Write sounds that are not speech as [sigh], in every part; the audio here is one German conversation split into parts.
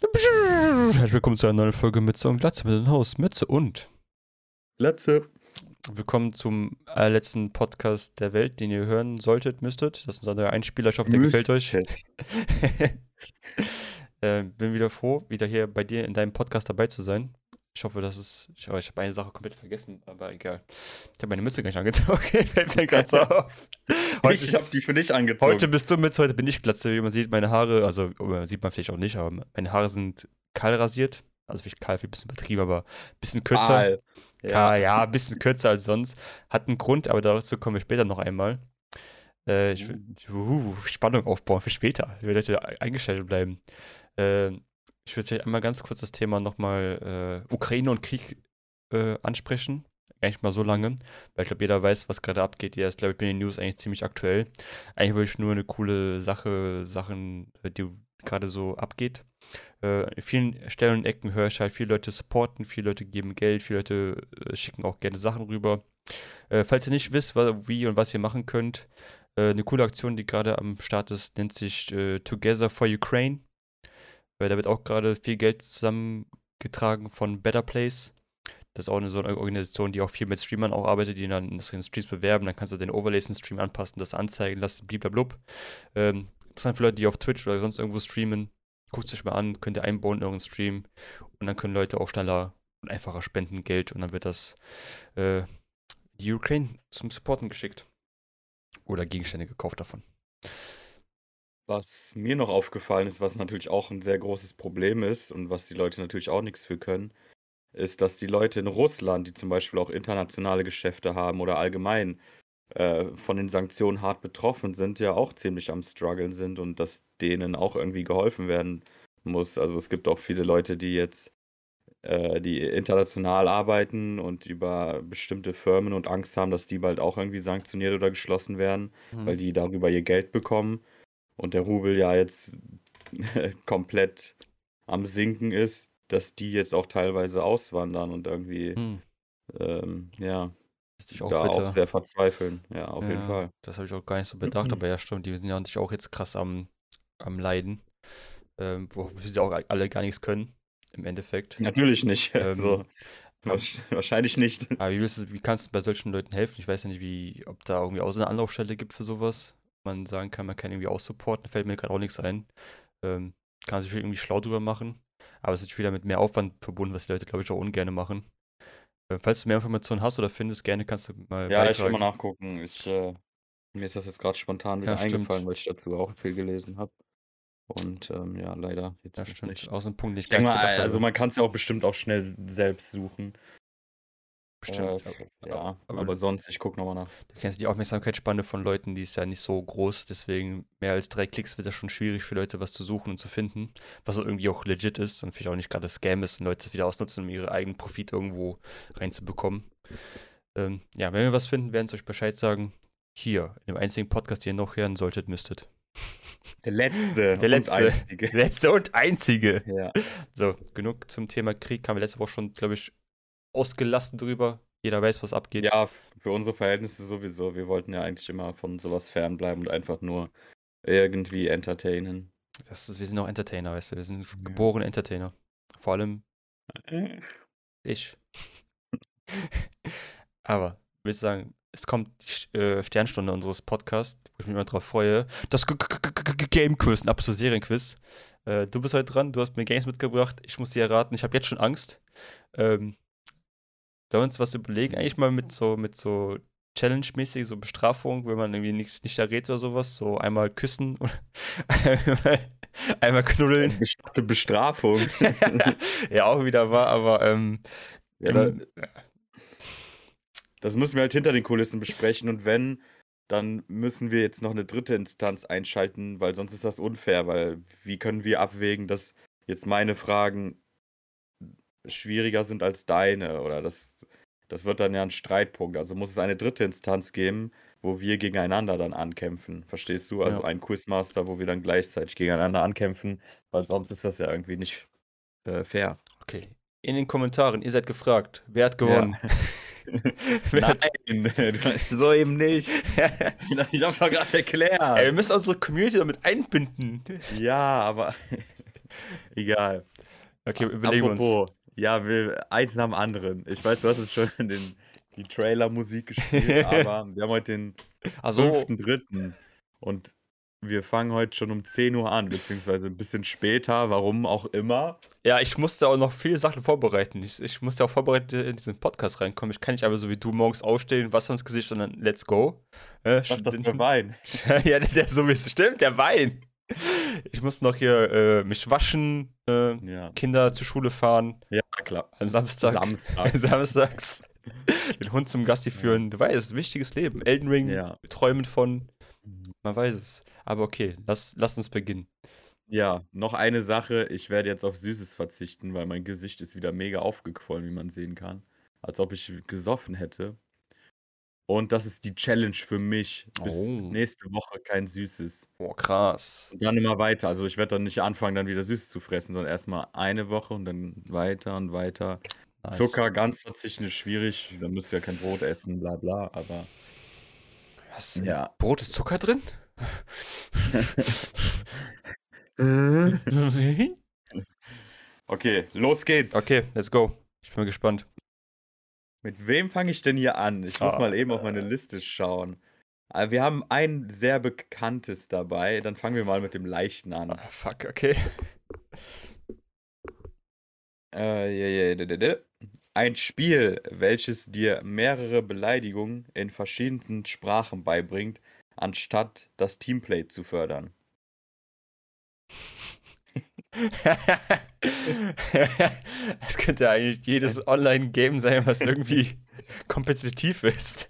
Herzlich willkommen zu einer neuen Folge Mütze und Glatze mit dem Haus Mütze und Glatze. Willkommen zum allerletzten Podcast der Welt, den ihr hören solltet, müsstet. Das ist unser neuer Einspieler. Ich hoffe, der gefällt euch. [laughs] äh, bin wieder froh, wieder hier bei dir in deinem Podcast dabei zu sein. Ich hoffe, dass es. Ich, ich habe eine Sache komplett vergessen, aber egal. Ich habe meine Mütze gar nicht angezogen. [laughs] Fällt mir gerade so [laughs] auf. Heute, ich habe die für dich angezogen. Heute bist du mit, heute bin ich Glatze. Wie man sieht, meine Haare, also sieht man vielleicht auch nicht, aber meine Haare sind kahl rasiert. Also vielleicht kahl, ein bisschen übertrieben, aber ein bisschen kürzer. Kahl. Ja. ja, ein bisschen kürzer als sonst. Hat einen Grund, aber dazu kommen wir später noch einmal. Äh, ich will uh, Spannung aufbauen für später. Ich will Leute eingestellt bleiben. Äh, ich würde vielleicht einmal ganz kurz das Thema nochmal äh, Ukraine und Krieg äh, ansprechen. Eigentlich mal so lange, weil ich glaube, jeder weiß, was gerade abgeht. Ja, ist, glaube ich, bin in den News eigentlich ziemlich aktuell. Eigentlich würde ich nur eine coole Sache, Sachen, äh, die gerade so abgeht. Äh, in vielen Stellen und Ecken höre ich halt, viele Leute supporten, viele Leute geben Geld, viele Leute äh, schicken auch gerne Sachen rüber. Äh, falls ihr nicht wisst, was, wie und was ihr machen könnt, äh, eine coole Aktion, die gerade am Start ist, nennt sich Together for Ukraine. Weil da wird auch gerade viel Geld zusammengetragen von Better Place. Das ist auch eine so eine Organisation, die auch viel mit Streamern auch arbeitet, die dann in Streams bewerben. Dann kannst du den Overlays im Stream anpassen, das anzeigen lassen, blablabla. Ähm, interessant für Leute, die auf Twitch oder sonst irgendwo streamen. Guckt euch mal an, könnt ihr einbauen in euren Stream. Und dann können Leute auch schneller und einfacher spenden Geld. Und dann wird das äh, die Ukraine zum Supporten geschickt. Oder Gegenstände gekauft davon. Was mir noch aufgefallen ist, was natürlich auch ein sehr großes Problem ist und was die Leute natürlich auch nichts für können, ist, dass die Leute in Russland, die zum Beispiel auch internationale Geschäfte haben oder allgemein äh, von den Sanktionen hart betroffen sind, ja auch ziemlich am struggeln sind und dass denen auch irgendwie geholfen werden muss. Also es gibt auch viele Leute, die jetzt äh, die international arbeiten und über bestimmte Firmen und Angst haben, dass die bald auch irgendwie sanktioniert oder geschlossen werden, mhm. weil die darüber ihr Geld bekommen und der Rubel ja jetzt [laughs] komplett am Sinken ist, dass die jetzt auch teilweise auswandern und irgendwie, hm. ähm, ja, auch da bitter. auch sehr verzweifeln. Ja, auf ja, jeden Fall. Das habe ich auch gar nicht so bedacht, aber ja, stimmt, die sind ja natürlich auch jetzt krass am, am Leiden, ähm, wo sie auch alle gar nichts können, im Endeffekt. Natürlich nicht. [laughs] Ähm, also, wahrscheinlich nicht. Aber wie, du, wie kannst du bei solchen Leuten helfen? Ich weiß ja nicht, wie, ob da irgendwie auch so eine Anlaufstelle gibt für sowas man sagen kann, man kann irgendwie aussupporten, fällt mir gerade auch nichts ein. Ähm, kann sich irgendwie schlau drüber machen. Aber es ist wieder mit mehr Aufwand verbunden, was die Leute, glaube ich, auch ungern machen. Äh, falls du mehr Informationen hast oder findest, gerne kannst du mal. Ja, beitragen. ich will mal nachgucken. Ich, äh, mir ist das jetzt gerade spontan wieder ja, eingefallen, weil ich dazu auch viel gelesen habe. Und ähm, ja, leider jetzt. Ja, stimmt. Nicht. Aus dem Punkt nicht gar nicht mal, Also man kann es ja auch bestimmt auch schnell selbst suchen. Bestimmt. Äh, ja, aber, aber sonst, ich gucke nochmal nach. Du kennst die Aufmerksamkeitsspanne von Leuten, die ist ja nicht so groß, deswegen mehr als drei Klicks wird das schon schwierig für Leute, was zu suchen und zu finden, was auch irgendwie auch legit ist und vielleicht auch nicht gerade Scam ist und Leute das wieder ausnutzen, um ihre eigenen Profit irgendwo reinzubekommen. Ähm, ja, wenn wir was finden, werden sie euch Bescheid sagen. Hier, in dem einzigen Podcast, den ihr noch hören solltet, müsstet. Der letzte. Der letzte. Und einzige. Letzte und einzige. Ja. So, genug zum Thema Krieg. Haben wir letzte Woche schon, glaube ich, ausgelassen drüber. Jeder weiß, was abgeht. Ja, für unsere Verhältnisse sowieso. Wir wollten ja eigentlich immer von sowas fernbleiben und einfach nur irgendwie entertainen. Das ist, wir sind auch Entertainer, weißt du. Wir sind ja. geborene Entertainer. Vor allem [laughs] ich. [laughs] Aber, will ich sagen, es kommt die äh, Sternstunde unseres Podcasts, wo ich mich immer drauf freue. Das Game Quiz, ein absolutes Serienquiz. Äh, du bist heute dran, du hast mir Games mitgebracht. Ich muss dir erraten, ich habe jetzt schon Angst. Ähm, wir uns was überlegen, eigentlich mal mit so, mit so Challenge-mäßig, so Bestrafung, wenn man irgendwie nichts nicht errät oder sowas, so einmal küssen oder einmal, [laughs] einmal knuddeln. Eine Bestrafung. [laughs] ja, auch wieder war, aber ähm, ja, dann, das müssen wir halt hinter den Kulissen besprechen und wenn, dann müssen wir jetzt noch eine dritte Instanz einschalten, weil sonst ist das unfair, weil wie können wir abwägen, dass jetzt meine Fragen schwieriger sind als deine oder das, das wird dann ja ein Streitpunkt. Also muss es eine dritte Instanz geben, wo wir gegeneinander dann ankämpfen. Verstehst du? Also ja. ein Quizmaster, wo wir dann gleichzeitig gegeneinander ankämpfen, weil sonst ist das ja irgendwie nicht äh, fair. Okay. In den Kommentaren, ihr seid gefragt, wer hat gewonnen? [laughs] [laughs] Ja. Nein, [laughs] so eben nicht. ich hab's doch gerade erklärt. Ey, wir müssen unsere Community damit einbinden. Ja, aber Egal. Okay, überlegen Apropos, uns. Ja, wir, eins nach dem anderen. Ich weiß, du hast es schon in den, die Trailer-Musik gespielt, [laughs] aber wir haben heute den also, 5.3. Und wir fangen heute schon um 10 Uhr an, beziehungsweise ein bisschen später, warum auch immer. Ja, ich musste auch noch viele Sachen vorbereiten. Ich, ich musste auch vorbereitet in diesen Podcast reinkommen. Ich kann nicht einfach so wie du morgens aufstehen, Wasser ins Gesicht, sondern let's go. Äh, Ach, das der Wein. [laughs] ja, der, der so wie es stimmt, der Wein. Ich muss noch hier äh, mich waschen, äh, ja. Kinder zur Schule fahren. Ja, klar. An Samstag. Samstags. [laughs] Samstags. Den Hund zum Gasti führen. Du weißt, es ist ein wichtiges Leben. Elden Ring, ja. träumen von. Mhm. Man weiß es. Aber okay, lass, lass uns beginnen. Ja, noch eine Sache. Ich werde jetzt auf Süßes verzichten, weil mein Gesicht ist wieder mega aufgequollen, wie man sehen kann. Als ob ich gesoffen hätte. Und das ist die Challenge für mich. Bis oh. nächste Woche kein Süßes. Boah, krass. Und dann immer weiter. Also ich werde dann nicht anfangen, dann wieder Süßes zu fressen, sondern erstmal eine Woche und dann weiter und weiter. Nice. Zucker ganz verzichten ist schwierig. Da müsst ihr ja kein Brot essen, bla bla, aber. Was? Ja. Brot ist Zucker drin? [laughs] [laughs] okay, los geht's. Okay, let's go. Ich bin gespannt. Mit wem fange ich denn hier an? Ich muss oh, mal eben auf meine Liste schauen. Ah, wir haben ein sehr bekanntes dabei. Dann fangen wir mal mit dem leichten an. Ah, fuck, okay. Äh, yeah, yeah, ein Spiel, welches dir mehrere Beleidigungen in verschiedensten Sprachen beibringt, anstatt das Teamplay zu fördern. [laughs] Es könnte eigentlich jedes Online-Game sein, was irgendwie [laughs] kompetitiv ist.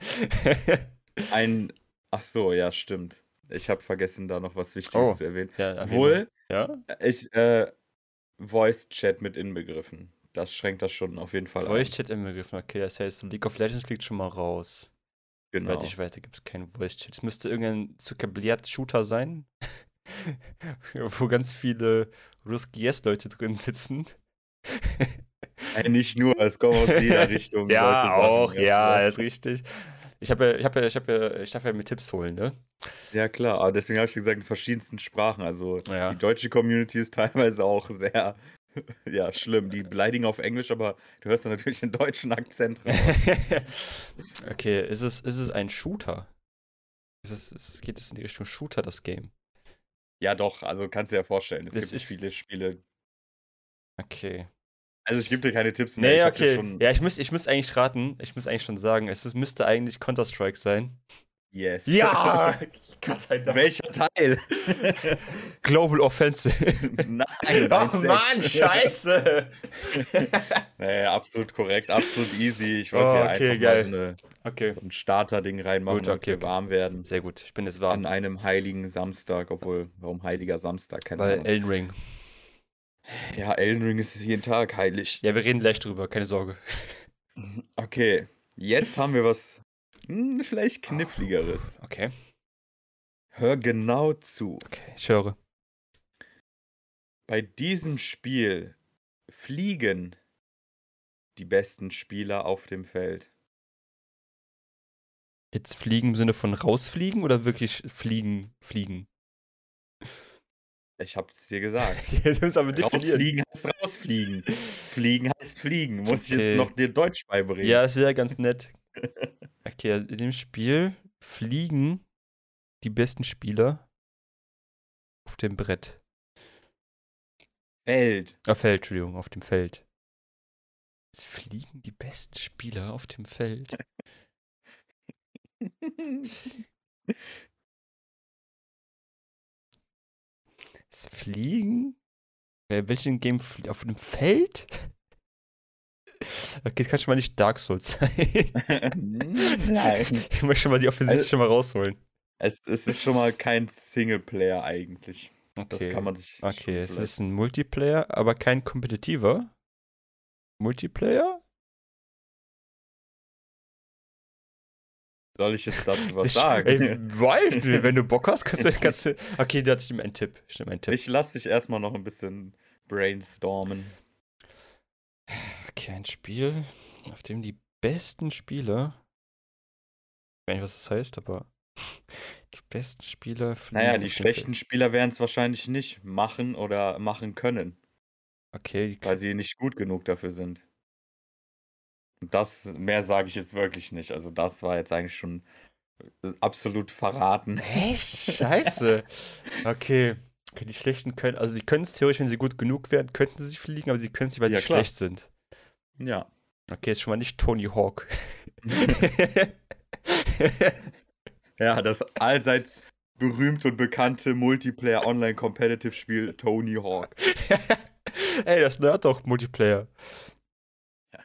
[laughs] Ein. Ach so, ja, stimmt. Ich habe vergessen, da noch was Wichtiges oh, zu erwähnen. Ja, Wohl, ja? ich, äh, Voice-Chat mit inbegriffen. Das schränkt das schon auf jeden Fall Voice-Chat inbegriffen, okay. Das heißt, League of Legends fliegt schon mal raus. Genau. Soweit ich weiß, da gibt es keinen Voice-Chat. Es müsste irgendein Zuckerbliert-Shooter sein, wo ganz viele Rusk-Yes-Leute drin sitzen. Hey, nicht nur, es kommt aus jeder [laughs] Richtung. ja, auch, Sachen, ja, ist richtig. Ich habe ja, ich habe ja, ich habe ja, ich darf ja mir Tipps holen, ne? Ja, klar, aber deswegen habe ich gesagt, in verschiedensten Sprachen. Also ja. die deutsche Community ist [laughs] teilweise auch sehr ja, schlimm. Die beleidigen auf Englisch, aber du hörst dann natürlich den deutschen Akzent raus. [laughs] okay, ist es, ist es ein Shooter? Ist es, ist geht es in die Richtung Shooter, das Game? Ja, doch, also kannst du dir ja vorstellen. Es das gibt viele Spiele. Okay. Also ich gebe dir keine Tipps mehr. Nee, ich okay. Ja, ich muss, ich muss eigentlich raten, ich muss eigentlich schon sagen, es müsste eigentlich Counter-Strike sein. Yes. Ja! [laughs] Gott sei Dank. Welcher Teil? [laughs] Global Offensive. Nein. Oh Mann, scheiße. [laughs] nee, absolut korrekt, absolut easy. Ich wollte oh, hier okay, einfach geil. mal so, eine, okay. so ein Starter-Ding reinmachen, gut, okay, wir warm werden. Sehr gut, ich bin jetzt warm. An einem heiligen Samstag, obwohl, warum heiliger Samstag? Keine Weil Ahnung. Elden Ring. Ja, Elden Ring ist jeden Tag heilig. Ja, wir reden gleich drüber, keine Sorge. Okay, jetzt haben wir was hm, vielleicht kniffligeres. Okay. Hör genau zu. Okay, ich höre. Bei diesem Spiel fliegen die besten Spieler auf dem Feld. Jetzt fliegen im Sinne von rausfliegen oder wirklich fliegen, fliegen? Ich hab's dir gesagt. [laughs] aber rausfliegen heißt rausfliegen. [laughs] Fliegen heißt fliegen. Muss okay. ich jetzt noch dir Deutsch beibringen? Ja, es wäre ganz nett. [laughs] Okay, in dem Spiel fliegen die besten Spieler auf dem Brett. Feld. Auf Feld, Entschuldigung, auf dem Feld. Es fliegen die besten Spieler auf dem Feld. [laughs] es fliegen? Äh, welchen Game fliegt auf dem Feld? Okay, jetzt kannst du mal nicht Dark Souls sein. [laughs] Nein. Ich möchte schon mal die Offensive also, schon mal rausholen. Es, es, ist schon mal kein Singleplayer eigentlich. Okay. Das kann man sich. Okay, es ist ein Multiplayer, aber kein kompetitiver. Multiplayer? Soll ich jetzt dazu was ich, sagen? Ey, du, [laughs] wenn du Bock hast, kannst du. Kannst du okay, da hatte ich ihm einen Tipp. Ich nehme einen Tipp. Ich lasse dich erstmal noch ein bisschen brainstormen. Okay, ein Spiel, auf dem die besten Spieler. Ich weiß nicht, was das heißt, aber. [laughs] Die besten Spieler. Naja, die schlechten Spieler werden es wahrscheinlich nicht machen oder machen können. Okay. Weil sie nicht gut genug dafür sind. Das, mehr sage ich jetzt wirklich nicht. Also, das war jetzt eigentlich schon äh, absolut verraten. Echt? [laughs] Scheiße. Okay. Die Schlechten können, also die können es theoretisch, wenn sie gut genug wären, könnten sie fliegen, aber sie können es nicht, weil ja, sie klar. schlecht sind. Ja. Okay, ist schon mal nicht Tony Hawk. [laughs] ja, das allseits berühmt und bekannte Multiplayer Online Competitive Spiel Tony Hawk. [laughs] Ey, das nerd doch Multiplayer. Ja.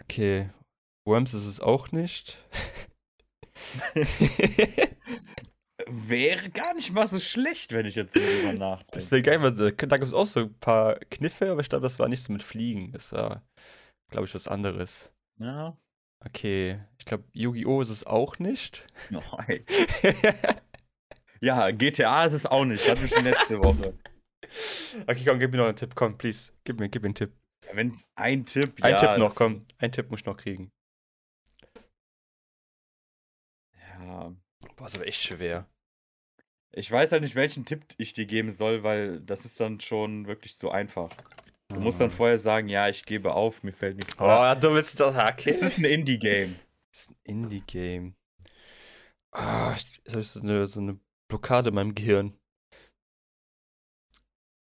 Okay. Worms ist es auch nicht. [laughs] Wäre gar nicht mal so schlecht, wenn ich jetzt drüber [laughs] nachdenke. Das wäre geil, weil da gibt es auch so ein paar Kniffe, aber ich glaube, das war nicht so mit Fliegen. Das war, glaube ich, was anderes. Ja. Okay, ich glaube, Yu-Gi-Oh! ist es auch nicht. Nein. [laughs] ja, GTA ist es auch nicht. Hatten wir schon letzte Woche. Okay, komm, gib mir noch einen Tipp. Komm, please. Gib mir, gib mir einen Tipp. Ja, wenn ein Tipp, Ein ja, Tipp noch, komm. Ein Tipp muss ich noch kriegen. Ja. Boah, ist aber echt schwer. Ich weiß halt nicht, welchen Tipp ich dir geben soll, weil das ist dann schon wirklich zu einfach. Du musst dann hm. vorher sagen, ja, ich gebe auf, mir fällt nichts Oh, du willst das okay. Es ist ein Indie-Game. Es ist ein Indie-Game. Ah, jetzt habe ich so eine, so eine Blockade in meinem Gehirn.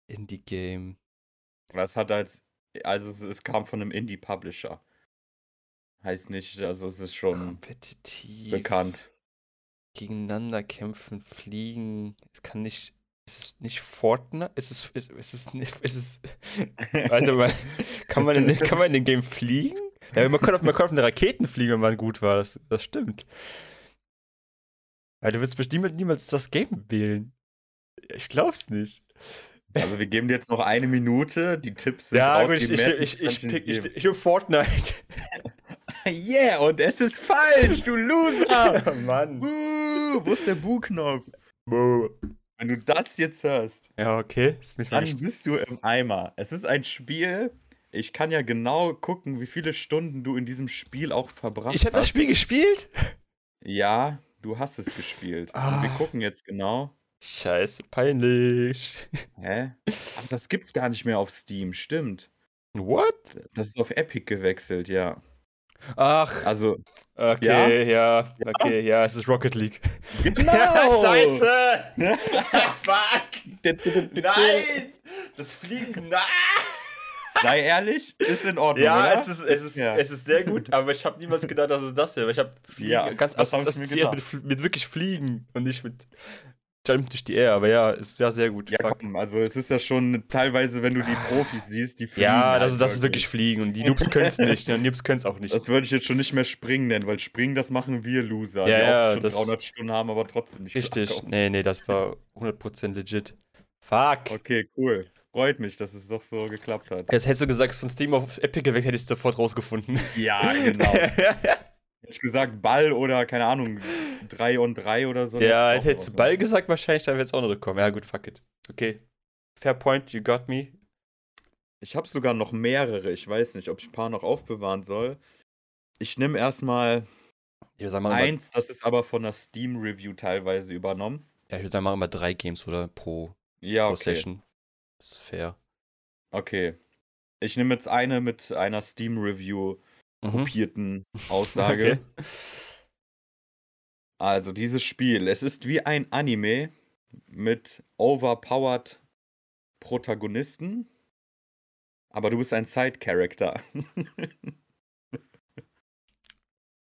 Indie-Game. Was hat als. Also, es, es kam von einem Indie-Publisher. Heißt nicht, also es ist schon Kompetitiv. bekannt gegeneinander kämpfen, fliegen. Es kann nicht. Es ist nicht Fortnite. Es ist. Es, ist. [laughs] Es ist. Warte mal. [laughs] Kann man, in, kann man in dem Game fliegen? Ja, man kann auf, auf eine Raketen fliegen, wenn man gut war. Das, das stimmt. Weil du wirst bestimmt niemals das Game wählen. Ich glaub's nicht. Also wir geben dir jetzt noch eine Minute, die Tipps sind Ja, gut, ich, ich, ich, ich, pick, ich, ich, ich Fortnite. [laughs] [laughs] yeah, und es ist falsch, du Loser! [laughs] Mann. Buh, wo ist der Bu-Knopf? Wenn du das jetzt hörst, ja, okay. dann bist du im Eimer. Es ist ein Spiel, ich kann ja genau gucken, wie viele Stunden du in diesem Spiel auch verbracht hast. Ich habe das Spiel gespielt? Ja, du hast es gespielt. Ah. wir gucken jetzt genau. Scheiße, peinlich. Hä? Ach, das gibt's gar nicht mehr auf Steam, stimmt. What? Das ist auf Epic gewechselt, ja. Ach. Also. Okay, ja. ja. Okay, ja, es ist Rocket League. Genau! [laughs] Scheiße! [laughs] Fuck! Nein! Das Fliegen, nein! Sei ehrlich, ist in Ordnung. Ja, oder? Es, ist, es, ist, ja. es ist sehr gut, aber ich habe niemals gedacht, dass es das wäre. Ich habe ja, ganz assoziiert mit, mit wirklich Fliegen und nicht mit Jump durch die Air, aber ja, es wäre sehr gut. Ja, Fuck. komm, also es ist ja schon teilweise, wenn du die Profis siehst, die fliegen. Ja, das, halt ist, das ist wirklich fliegen und die Noobs können es [laughs] nicht. Die Noobs können es auch nicht. Das würde ich jetzt schon nicht mehr springen nennen, weil springen, das machen wir Loser, ja, die ja, auch schon das 300 Stunden haben, aber trotzdem nicht. Richtig, nee, nee, das war 100% legit. Fuck. Okay, cool. Freut mich, dass es doch so geklappt hat. Jetzt hättest du gesagt, von Steam auf Epic geweckt, hätte ich es sofort rausgefunden. Ja, genau. [laughs] Hätte ich gesagt Ball oder, keine Ahnung, 3 und 3 oder so. Ja, hättest du Ball gesagt, wahrscheinlich, dann wäre es auch noch gekommen. Ja, gut, fuck it. Okay. Fair point, you got me. Ich habe sogar noch mehrere. Ich weiß nicht, ob ich ein paar noch aufbewahren soll. Ich nehme erstmal eins, das ist aber von der Steam Review teilweise übernommen. Ja, ich würde sagen, machen wir drei Games oder pro, ja, pro okay. Session. Das ist fair. Okay. Ich nehme jetzt eine mit einer Steam Review mhm. kopierten Aussage. Okay. Also dieses Spiel, es ist wie ein Anime mit overpowered Protagonisten, aber du bist ein Side-Character. [laughs]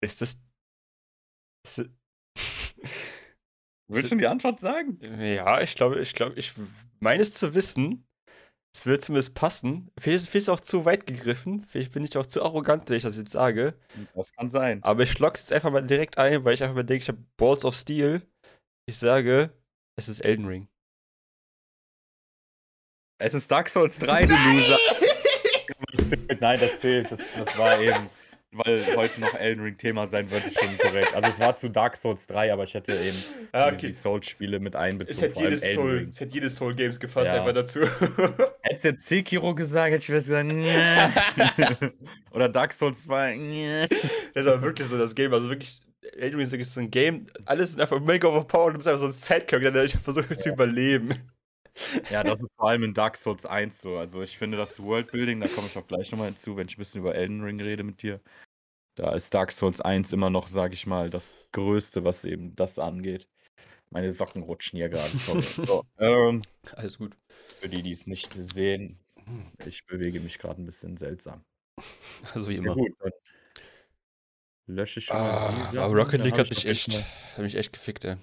ist das... Ist Willst du die Antwort sagen? Ja, ich glaube, ich glaube, ich meine es zu wissen. Es würde zumindest passen. Vielleicht ist es auch zu weit gegriffen. Vielleicht bin ich auch zu arrogant, wenn ich das jetzt sage. Das kann sein. Aber ich log's jetzt einfach mal direkt ein, weil ich einfach mal denke, ich habe Balls of Steel. Ich sage, es ist Elden Ring. Es ist Dark Souls 3, du Loser. [laughs] Nein, das zählt. Das, das war eben weil heute noch Elden Ring Thema sein wird, ist schon korrekt. Also es war zu Dark Souls 3, aber ich hätte eben ah, okay. die Souls-Spiele mit einbezogen. Es hätte jedes, Soul, es hätte jedes Soul Games gefasst ja. einfach dazu. [laughs] Hättest du jetzt Sekiro gesagt, hätte ich gesagt, nee. [laughs] Oder Dark Souls 2, nee. Das war wirklich so das Game, also wirklich Elden Ring ist wirklich so ein Game, alles ist einfach mega overpowered, du bist einfach so ein Sidekick, der versucht ja. zu überleben. Ja, das ist vor allem in Dark Souls 1 so. Also ich finde das Worldbuilding, da komme ich auch gleich nochmal hinzu, wenn ich ein bisschen über Elden Ring rede mit dir. Da ist Dark Souls 1 immer noch, sage ich mal, das Größte, was eben das angeht. Meine Socken rutschen hier gerade, sorry. [laughs] So, ähm, Alles gut. Für die, die es nicht sehen, ich bewege mich gerade ein bisschen seltsam. Also wie immer. Ja, gut, dann lösche ich schon ah, mal Aber Rocket League hat mich echt, hat mich echt gefickt, ey.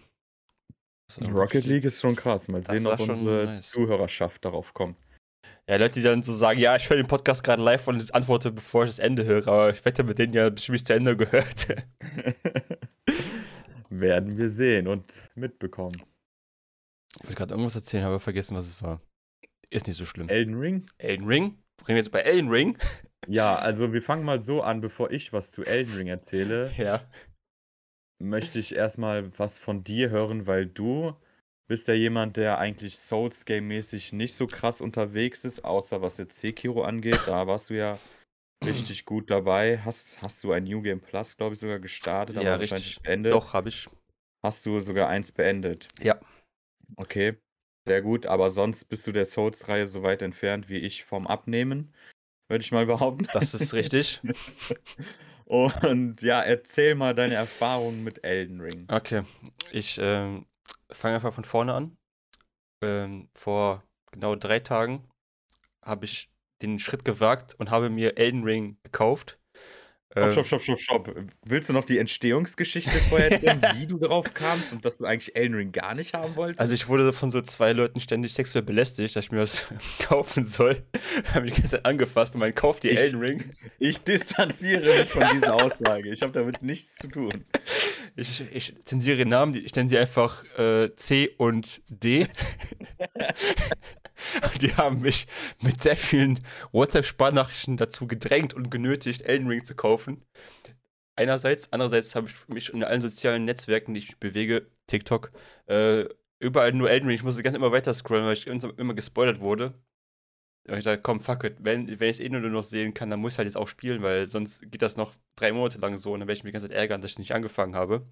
Rocket League ist schon krass. Mal sehen, ob unsere nice. Zuhörerschaft darauf kommt. Ja, Leute, die dann so sagen, ja, ich höre den Podcast gerade live und antworte, bevor ich das Ende höre, aber ich wette mit denen ja bestimmt zu Ende gehört. [laughs] Werden wir sehen und mitbekommen. Ich wollte gerade irgendwas erzählen, aber vergessen, was es war. Ist nicht so schlimm. Elden Ring? Elden Ring? Bringen wir jetzt bei Elden Ring? Ja, also wir fangen mal so an, bevor ich was zu Elden Ring erzähle. [laughs] Ja. Möchte ich erstmal was von dir hören, weil du bist ja jemand, der eigentlich Souls-Game-mäßig nicht so krass unterwegs ist, außer was jetzt Sekiro angeht. Da warst du ja richtig gut dabei. Hast, hast du ein New Game Plus, glaube ich, sogar gestartet, aber ja, richtig. beendet. Doch, habe ich. Hast du sogar eins beendet? Ja. Okay, sehr gut. Aber sonst bist du der Souls-Reihe so weit entfernt wie ich vom Abnehmen, würde ich mal [laughs] behaupten. Das ist richtig. [laughs] Und ja, erzähl mal deine Erfahrungen mit Elden Ring. Okay, ich ähm, fange einfach von vorne an. Ähm, vor genau drei Tagen habe ich den Schritt gewagt und habe mir Elden Ring gekauft. Ähm, stopp, stopp, stopp, stopp. Willst du noch die Entstehungsgeschichte vorher erzählen, [laughs] wie du darauf kamst und dass du eigentlich Elden Ring gar nicht haben wolltest? Also ich wurde von so zwei Leuten ständig sexuell belästigt, dass ich mir was [laughs] kaufen soll. [laughs] habe mich die ganze Zeit angefasst und mein Kauf die ich, Elden Ring. Ich distanziere mich von dieser Aussage. Ich habe damit nichts zu tun. Ich, ich zensiere Namen, ich nenne sie einfach äh, C und D. [laughs] die haben mich mit sehr vielen WhatsApp-Sparnachrichten dazu gedrängt und genötigt, Elden Ring zu kaufen. Einerseits, andererseits habe ich mich in allen sozialen Netzwerken, die ich bewege, TikTok, äh, überall nur Elden Ring. Ich musste ganz immer weiter scrollen, weil ich immer gespoilert wurde. Und ich dachte, komm, fuck it, wenn, wenn ich es eh nur noch sehen kann, dann muss ich halt jetzt auch spielen, weil sonst geht das noch drei Monate lang so und dann werde ich mich die ganze Zeit ärgern, dass ich nicht angefangen habe.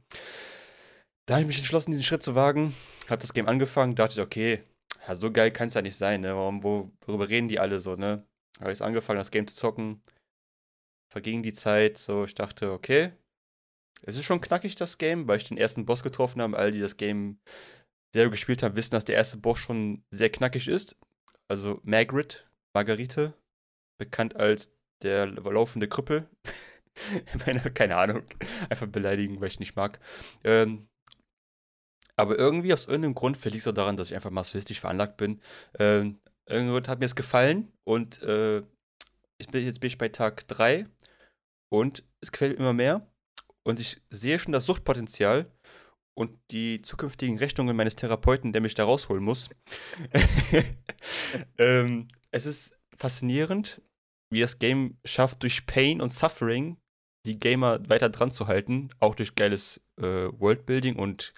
Da habe ich mich entschlossen, diesen Schritt zu wagen, habe das Game angefangen, dachte ich, okay, ja, so geil kann es ja nicht sein, ne? Warum, wo, worüber reden die alle so, ne? Habe ich angefangen, das Game zu zocken. Verging die Zeit, so, ich dachte, okay. Es ist schon knackig, das Game, weil ich den ersten Boss getroffen habe. All die das Game selber gespielt haben, wissen, dass der erste Boss schon sehr knackig ist. Also Margaret, Margarite, bekannt als der laufende Krüppel. [laughs] Keine Ahnung. Einfach beleidigen, weil ich nicht mag. Ähm, aber irgendwie aus irgendeinem Grund, vielleicht liegt es auch daran, dass ich einfach masochistisch veranlagt bin. Ähm, irgendwann hat mir es gefallen und äh, ich bin, jetzt bin ich bei Tag 3 und es gefällt mir immer mehr. Und ich sehe schon das Suchtpotenzial und die zukünftigen Rechnungen meines Therapeuten, der mich da rausholen muss. [laughs] ähm, es ist faszinierend, wie das Game schafft, durch Pain und Suffering die Gamer weiter dran zu halten, auch durch geiles äh, Worldbuilding und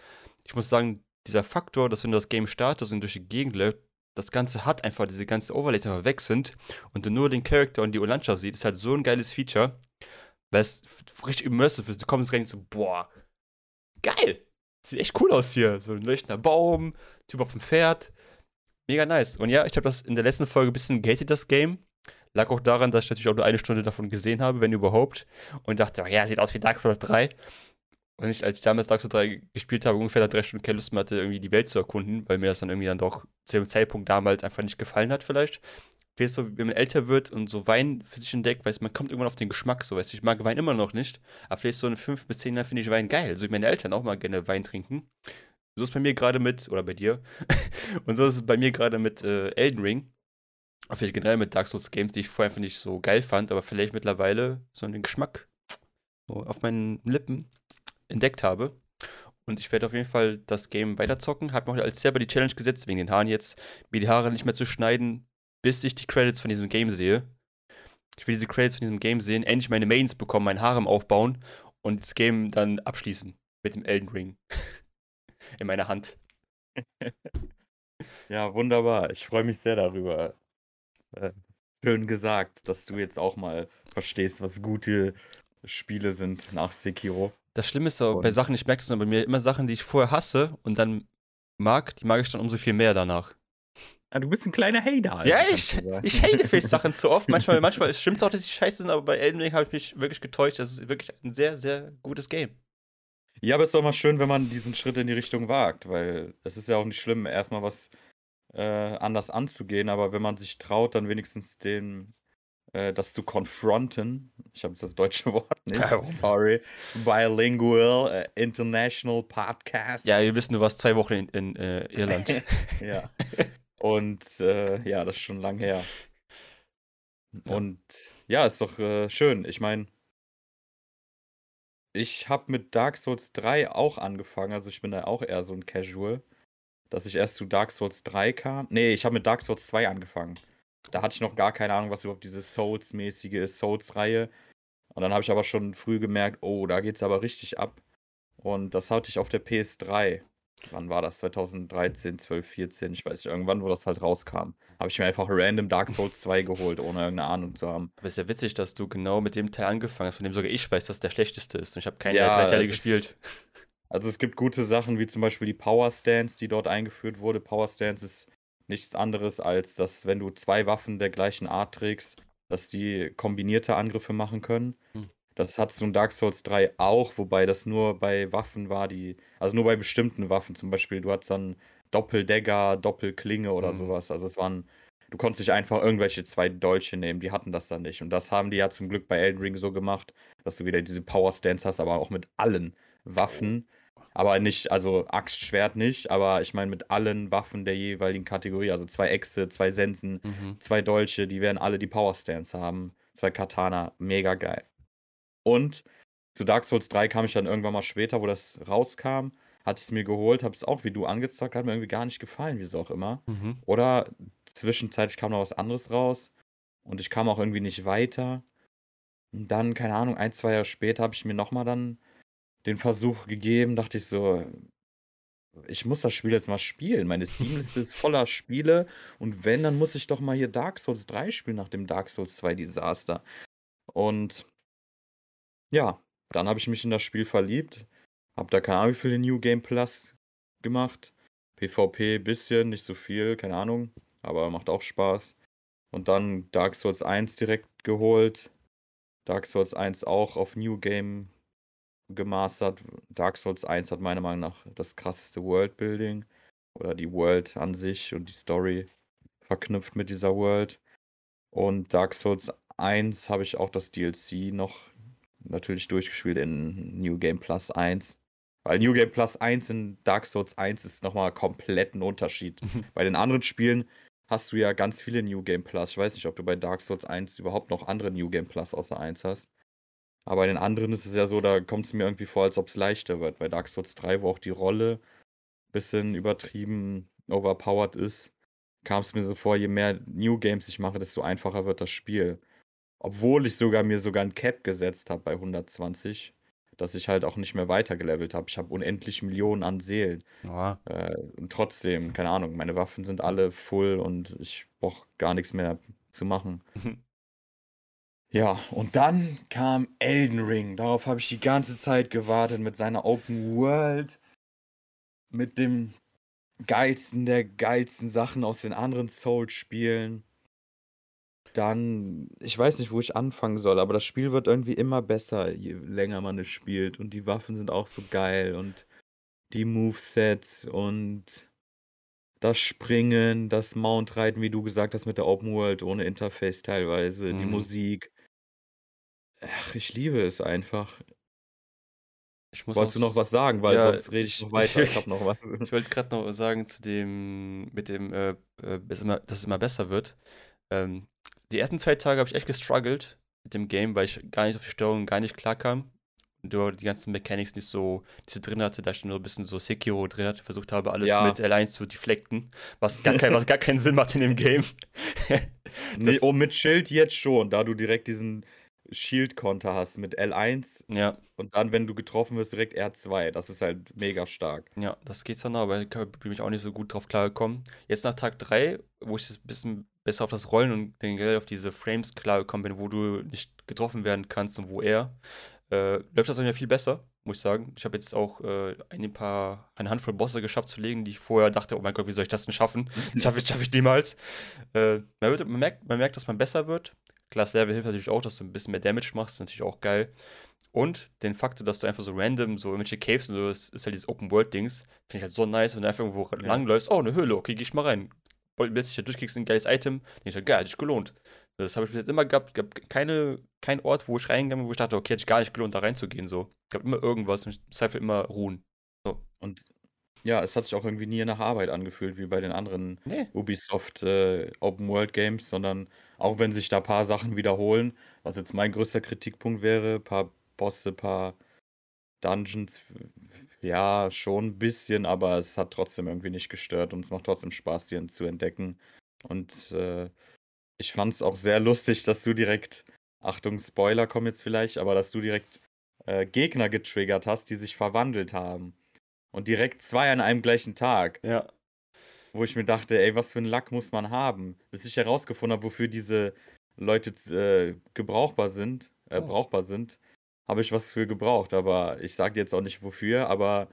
ich muss sagen, dieser Faktor, dass wenn du das Game startest und durch die Gegend läufst, das Ganze hat einfach, diese ganzen Overlays einfach weg sind und du nur den Charakter und die Landschaft siehst, ist halt so ein geiles Feature, weil es richtig immersive ist. Du kommst rein und so, boah, geil! Sieht echt cool aus hier. So ein leuchtender Baum, Typ auf dem Pferd. Mega nice. Und ja, ich habe das in der letzten Folge ein bisschen gated, das Game. Lag auch daran, dass ich natürlich auch nur eine Stunde davon gesehen habe, wenn überhaupt. Und dachte, ja, sieht aus wie Dark Souls 3. Und ich, als ich damals Dark Souls 3 gespielt habe, ungefähr drei Stunden keine Lust mehr hatte, irgendwie die Welt zu erkunden, weil mir das dann irgendwie dann doch zu dem Zeitpunkt damals einfach nicht gefallen hat, vielleicht. Wie so, wenn man älter wird und so Wein für sich entdeckt, weißt man kommt irgendwann auf den Geschmack, so weißt ich mag Wein immer noch nicht, aber vielleicht so in fünf bis zehn Jahren finde ich Wein geil. So wie meine Eltern auch mal gerne Wein trinken. So ist bei mir gerade mit, oder bei dir, [laughs] und so ist es bei mir gerade mit äh, Elden Ring. Auch vielleicht generell mit Dark Souls Games, die ich vorher einfach nicht so geil fand, aber vielleicht mittlerweile so den Geschmack so auf meinen Lippen entdeckt habe. Und ich werde auf jeden Fall das Game weiterzocken. Habe mir als selber die Challenge gesetzt, wegen den Haaren jetzt, mir die Haare nicht mehr zu schneiden, bis ich die Credits von diesem Game sehe. Ich will diese Credits von diesem Game sehen, endlich meine Mains bekommen, mein Harem aufbauen und das Game dann abschließen mit dem Elden Ring [laughs] in meiner Hand. [laughs] ja, wunderbar. Ich freue mich sehr darüber. Äh, schön gesagt, dass du jetzt auch mal verstehst, was gute Spiele sind nach Sekiro. Das Schlimme ist so, bei Sachen, ich merke das bei mir, immer Sachen, die ich vorher hasse und dann mag, die mag ich dann umso viel mehr danach. Ah, du bist ein kleiner Hater. Also, ja, ich, ich hate [laughs] Face-Sachen zu oft. Manchmal, manchmal stimmt es auch, dass sie scheiße sind, aber bei Elden Ring habe ich mich wirklich getäuscht. Das ist wirklich ein sehr, sehr gutes Game. Ja, aber es ist doch mal schön, wenn man diesen Schritt in die Richtung wagt, weil es ist ja auch nicht schlimm, erstmal was äh, anders anzugehen, aber wenn man sich traut, dann wenigstens den, äh, das zu confronten. Ich habe jetzt das deutsche [laughs] Wort nicht. Sorry. Bilingual, äh, International Podcast. Ja, ihr wisst nur was, zwei Wochen in, in äh, Irland. [laughs] ja. Und äh, ja, das ist schon lang her. Und ja, ist doch äh, schön. Ich meine, ich habe mit Dark Souls 3 auch angefangen. Also ich bin da auch eher so ein Casual. Dass ich erst zu Dark Souls 3 kam. Nee, ich habe mit Dark Souls 2 angefangen. Da hatte ich noch gar keine Ahnung, was überhaupt diese Souls-mäßige ist, Souls-Reihe. Und dann habe ich aber schon früh gemerkt, oh, da geht's aber richtig ab. Und das hatte ich auf der PS3 wann war das? 2013, 12, 14, ich weiß nicht, irgendwann, wo das halt rauskam. Habe ich mir einfach random Dark Souls 2 geholt, ohne irgendeine Ahnung zu haben. Aber es ist ja witzig, dass du genau mit dem Teil angefangen hast, von dem sogar ich weiß, dass der schlechteste ist. Und ich habe keine ja, drei Teile gespielt. also es gibt gute Sachen, wie zum Beispiel die Power Stance, die dort eingeführt wurde. Power Stance ist nichts anderes, als dass, wenn du zwei Waffen der gleichen Art trägst, dass die kombinierte Angriffe machen können. Hm. Das hat so ein Dark Souls 3 auch, wobei das nur bei Waffen war, die, also nur bei bestimmten Waffen, zum Beispiel, du hattest dann Doppeldagger, Doppelklinge oder mhm. sowas. Also es waren, du konntest nicht einfach irgendwelche zwei Dolche nehmen, die hatten das dann nicht. Und das haben die ja zum Glück bei Elden Ring so gemacht, dass du wieder diese Power Stance hast, aber auch mit allen Waffen. Aber nicht, also Axt, Schwert nicht, aber ich meine mit allen Waffen der jeweiligen Kategorie, also zwei Äxte, zwei Sensen, mhm. zwei Dolche, die werden alle die Power Stance haben. Zwei Katana, mega geil. Und zu Dark Souls 3 kam ich dann irgendwann mal später, wo das rauskam, hatte ich es mir geholt, habe es auch wie du angezockt, hat mir irgendwie gar nicht gefallen, wieso auch immer. Mhm. Oder zwischenzeitlich kam noch was anderes raus und ich kam auch irgendwie nicht weiter. Und dann, keine Ahnung, ein, zwei Jahre später habe ich mir nochmal dann den Versuch gegeben, dachte ich so, ich muss das Spiel jetzt mal spielen. Meine Steamliste [laughs] ist voller Spiele und wenn, dann muss ich doch mal hier Dark Souls 3 spielen nach dem Dark Souls 2 Desaster. Und ja, dann habe ich mich in das Spiel verliebt. Habe da keine Ahnung, wie viel in New Game Plus gemacht. PvP bisschen, nicht so viel, keine Ahnung. Aber macht auch Spaß. Und dann Dark Souls 1 direkt geholt. Dark Souls 1 auch auf New Game gemastert. Dark Souls 1 hat meiner Meinung nach das krasseste Worldbuilding. Oder die World an sich und die Story verknüpft mit dieser World. Und Dark Souls 1 habe ich auch das DLC noch natürlich durchgespielt in New Game Plus 1. Weil New Game Plus 1 in Dark Souls 1 ist nochmal komplett ein Unterschied. [laughs] Mhm. Bei den anderen Spielen hast du ja ganz viele New Game Plus. Ich weiß nicht, ob du bei Dark Souls 1 überhaupt noch andere New Game Plus außer 1 hast. Aber bei den anderen ist es ja so, da kommt es mir irgendwie vor, als ob es leichter wird. Bei Dark Souls 3, wo auch die Rolle ein bisschen übertrieben overpowered ist, kam es mir so vor, je mehr New Games ich mache, desto einfacher wird das Spiel. Obwohl ich sogar mir sogar ein Cap gesetzt habe bei 120, dass ich halt auch nicht mehr weitergelevelt habe. Ich habe unendlich Millionen an Seelen. Ja. Äh, und trotzdem, keine Ahnung, meine Waffen sind alle full und ich brauche gar nichts mehr zu machen. [laughs] ja, und dann kam Elden Ring. Darauf habe ich die ganze Zeit gewartet mit seiner Open World, mit dem geilsten der geilsten Sachen aus den anderen Souls-Spielen. Dann, ich weiß nicht, wo ich anfangen soll, aber das Spiel wird irgendwie immer besser, je länger man es spielt. Und die Waffen sind auch so geil und die Movesets und das Springen, das Mountreiten, wie du gesagt hast, mit der Open World ohne Interface teilweise, die mhm. Musik. Ach, ich liebe es einfach. Ich muss Wolltest du noch was sagen? Weil ja, sonst rede ich noch [laughs] weiter. Ich habe noch was. Ich wollte gerade noch sagen zu dem, mit dem, äh, äh, dass es immer besser wird. Ähm, die ersten zwei Tage habe ich echt gestruggelt mit dem Game, weil ich gar nicht auf die Steuerung gar nicht klar kam. Und die ganzen Mechanics nicht so, die so drin hatte, da ich nur ein bisschen so Sekiro drin hatte, versucht habe, alles ja. mit L1 zu deflecten, was gar, kein, was gar keinen Sinn macht in dem Game. [laughs] nee, oh, mit Schild jetzt schon, da du direkt diesen Shield-Konter hast mit L1. Ja. Und dann, wenn du getroffen wirst, direkt R2. Das ist halt mega stark. Ja, das geht dann aber ich bin mich auch nicht so gut drauf klargekommen. Jetzt nach Tag 3, wo ich es ein bisschen besser auf das Rollen und generell auf diese Frames klar gekommen bin, wo du nicht getroffen werden kannst und wo er, äh, läuft das dann ja viel besser. muss ich sagen. Ich habe jetzt auch äh, ein paar, eine Handvoll Bosse geschafft zu legen, die ich vorher dachte, oh mein Gott, wie soll ich das denn schaffen? [laughs] schaffe ich, schaff ich niemals. Äh, man, wird, man, merkt, man merkt, dass man besser wird. Class Level hilft natürlich auch, dass du ein bisschen mehr Damage machst, ist natürlich auch geil. Und den Faktor, dass du einfach so random, so irgendwelche Caves und so, ist, ist halt dieses Open-World-Dings, finde ich halt so nice, wenn du einfach irgendwo ja. langläufst, oh, eine Höhle, okay, geh ich mal rein. Letztlich durchkriegst ein geiles Item, den ich halt, geil, hat sich gelohnt. Das habe ich bis jetzt immer gehabt, gab keine, kein Ort, wo ich reingegangen bin, wo ich dachte, okay, hätte ich gar nicht gelohnt, da reinzugehen, so. Es gab immer irgendwas und ich Zweifel immer ruhen. So. Und ja, es hat sich auch irgendwie nie nach Arbeit angefühlt, wie bei den anderen nee. Ubisoft äh, Open World Games, sondern auch wenn sich da ein paar Sachen wiederholen, was jetzt mein größter Kritikpunkt wäre, ein paar Bosse, paar Dungeons, ja, schon ein bisschen, aber es hat trotzdem irgendwie nicht gestört und es macht trotzdem Spaß, die zu entdecken. Und äh, ich fand es auch sehr lustig, dass du direkt, Achtung, Spoiler kommen jetzt vielleicht, aber dass du direkt äh, Gegner getriggert hast, die sich verwandelt haben. Und direkt zwei an einem gleichen Tag. Ja. Wo ich mir dachte, ey, was für ein Lack muss man haben, bis ich herausgefunden habe, wofür diese Leute äh, gebrauchbar sind, äh, oh. brauchbar sind habe ich was für gebraucht, aber ich sage jetzt auch nicht wofür, aber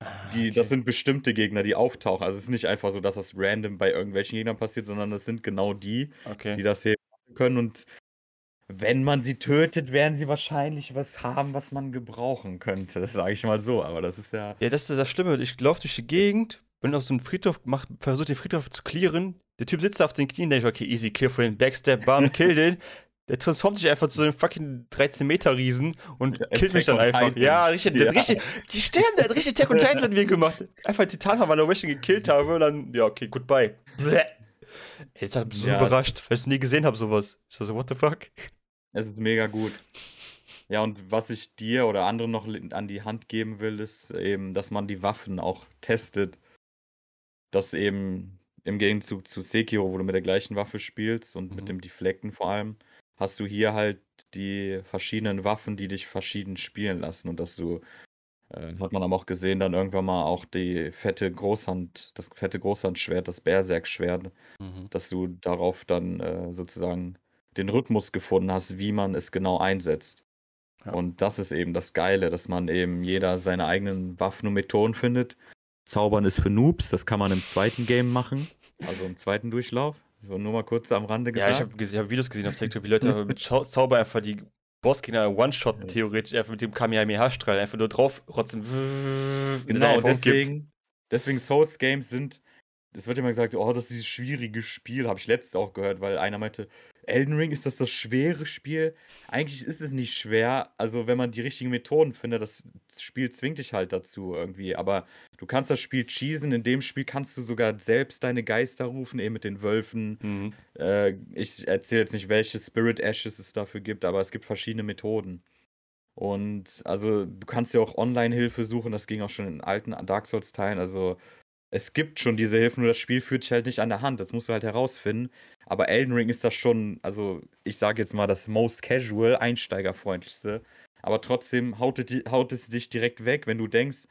ah, die, okay. das sind bestimmte Gegner, die auftauchen. Also es ist nicht einfach so, dass das random bei irgendwelchen Gegnern passiert, sondern es sind genau die, okay. die das hier können und wenn man sie tötet, werden sie wahrscheinlich was haben, was man gebrauchen könnte. [laughs] Das sage ich mal so, aber das ist ja. Ja, das ist das Schlimme. Ich laufe durch die Gegend, bin auf so einem Friedhof, versuche den Friedhof zu clearen. Der Typ sitzt auf den Knien, denke ich, okay, easy, kill für den Backstep, bam, [laughs] kill den. Der transformt sich einfach zu so einem fucking 13-Meter-Riesen und der killt mich dann einfach. Titan. Ja, richtig, ja. richtig. Die stimmt, der hat richtig Tech und Titan mit mir gemacht. Einfach Titanhammer, weil ich ihn gekillt habe und dann, ja, okay, goodbye. Bleh. Jetzt hab ich so ja, überrascht, weil ich es nie gesehen habe, sowas. Ich so, what the fuck? Es ist mega gut. Ja, und was ich dir oder anderen noch an die Hand geben will, ist eben, dass man die Waffen auch testet. Dass eben im Gegenzug zu Sekiro, wo du mit der gleichen Waffe spielst und mhm. mit dem Deflecten vor allem, hast du hier halt die verschiedenen Waffen, die dich verschieden spielen lassen und dass du äh, hat man aber auch gesehen, dann irgendwann mal auch die fette Großhand, das fette Großhandschwert, das Berserk-Schwert, mhm. dass du darauf dann äh, sozusagen den Rhythmus gefunden hast, wie man es genau einsetzt. Ja. Und das ist eben das Geile, dass man eben jeder seine eigenen Waffen und Methoden findet. Zaubern ist für Noobs, das kann man im zweiten Game machen, also im zweiten Durchlauf. So, nur mal kurz am Rande gesagt. Ja, ich habe hab Videos gesehen auf TikTok, wie Leute mit Zauber einfach die Bossgegner One-Shot theoretisch einfach mit dem Kamehameha-Strahl einfach nur drauf rotzen. Genau, deswegen, deswegen Souls Games sind, es wird immer gesagt, oh, das ist dieses schwierige Spiel, habe ich letztes auch gehört, weil einer meinte, Elden Ring, ist das das schwere Spiel? Eigentlich ist es nicht schwer. Also, wenn man die richtigen Methoden findet, das Spiel zwingt dich halt dazu irgendwie. Aber du kannst das Spiel cheesen. In dem Spiel kannst du sogar selbst deine Geister rufen, eben mit den Wölfen. Mhm. Äh, ich erzähle jetzt nicht, welche Spirit Ashes es dafür gibt, aber es gibt verschiedene Methoden. Und also, du kannst ja auch Online-Hilfe suchen. Das ging auch schon in alten Dark Souls-Teilen. Also, es gibt schon diese Hilfen, nur das Spiel führt dich halt nicht an der Hand. Das musst du halt herausfinden. Aber Elden Ring ist das schon, also ich sage jetzt mal das most casual, einsteigerfreundlichste. Aber trotzdem haut es, haut es dich direkt weg, wenn du denkst,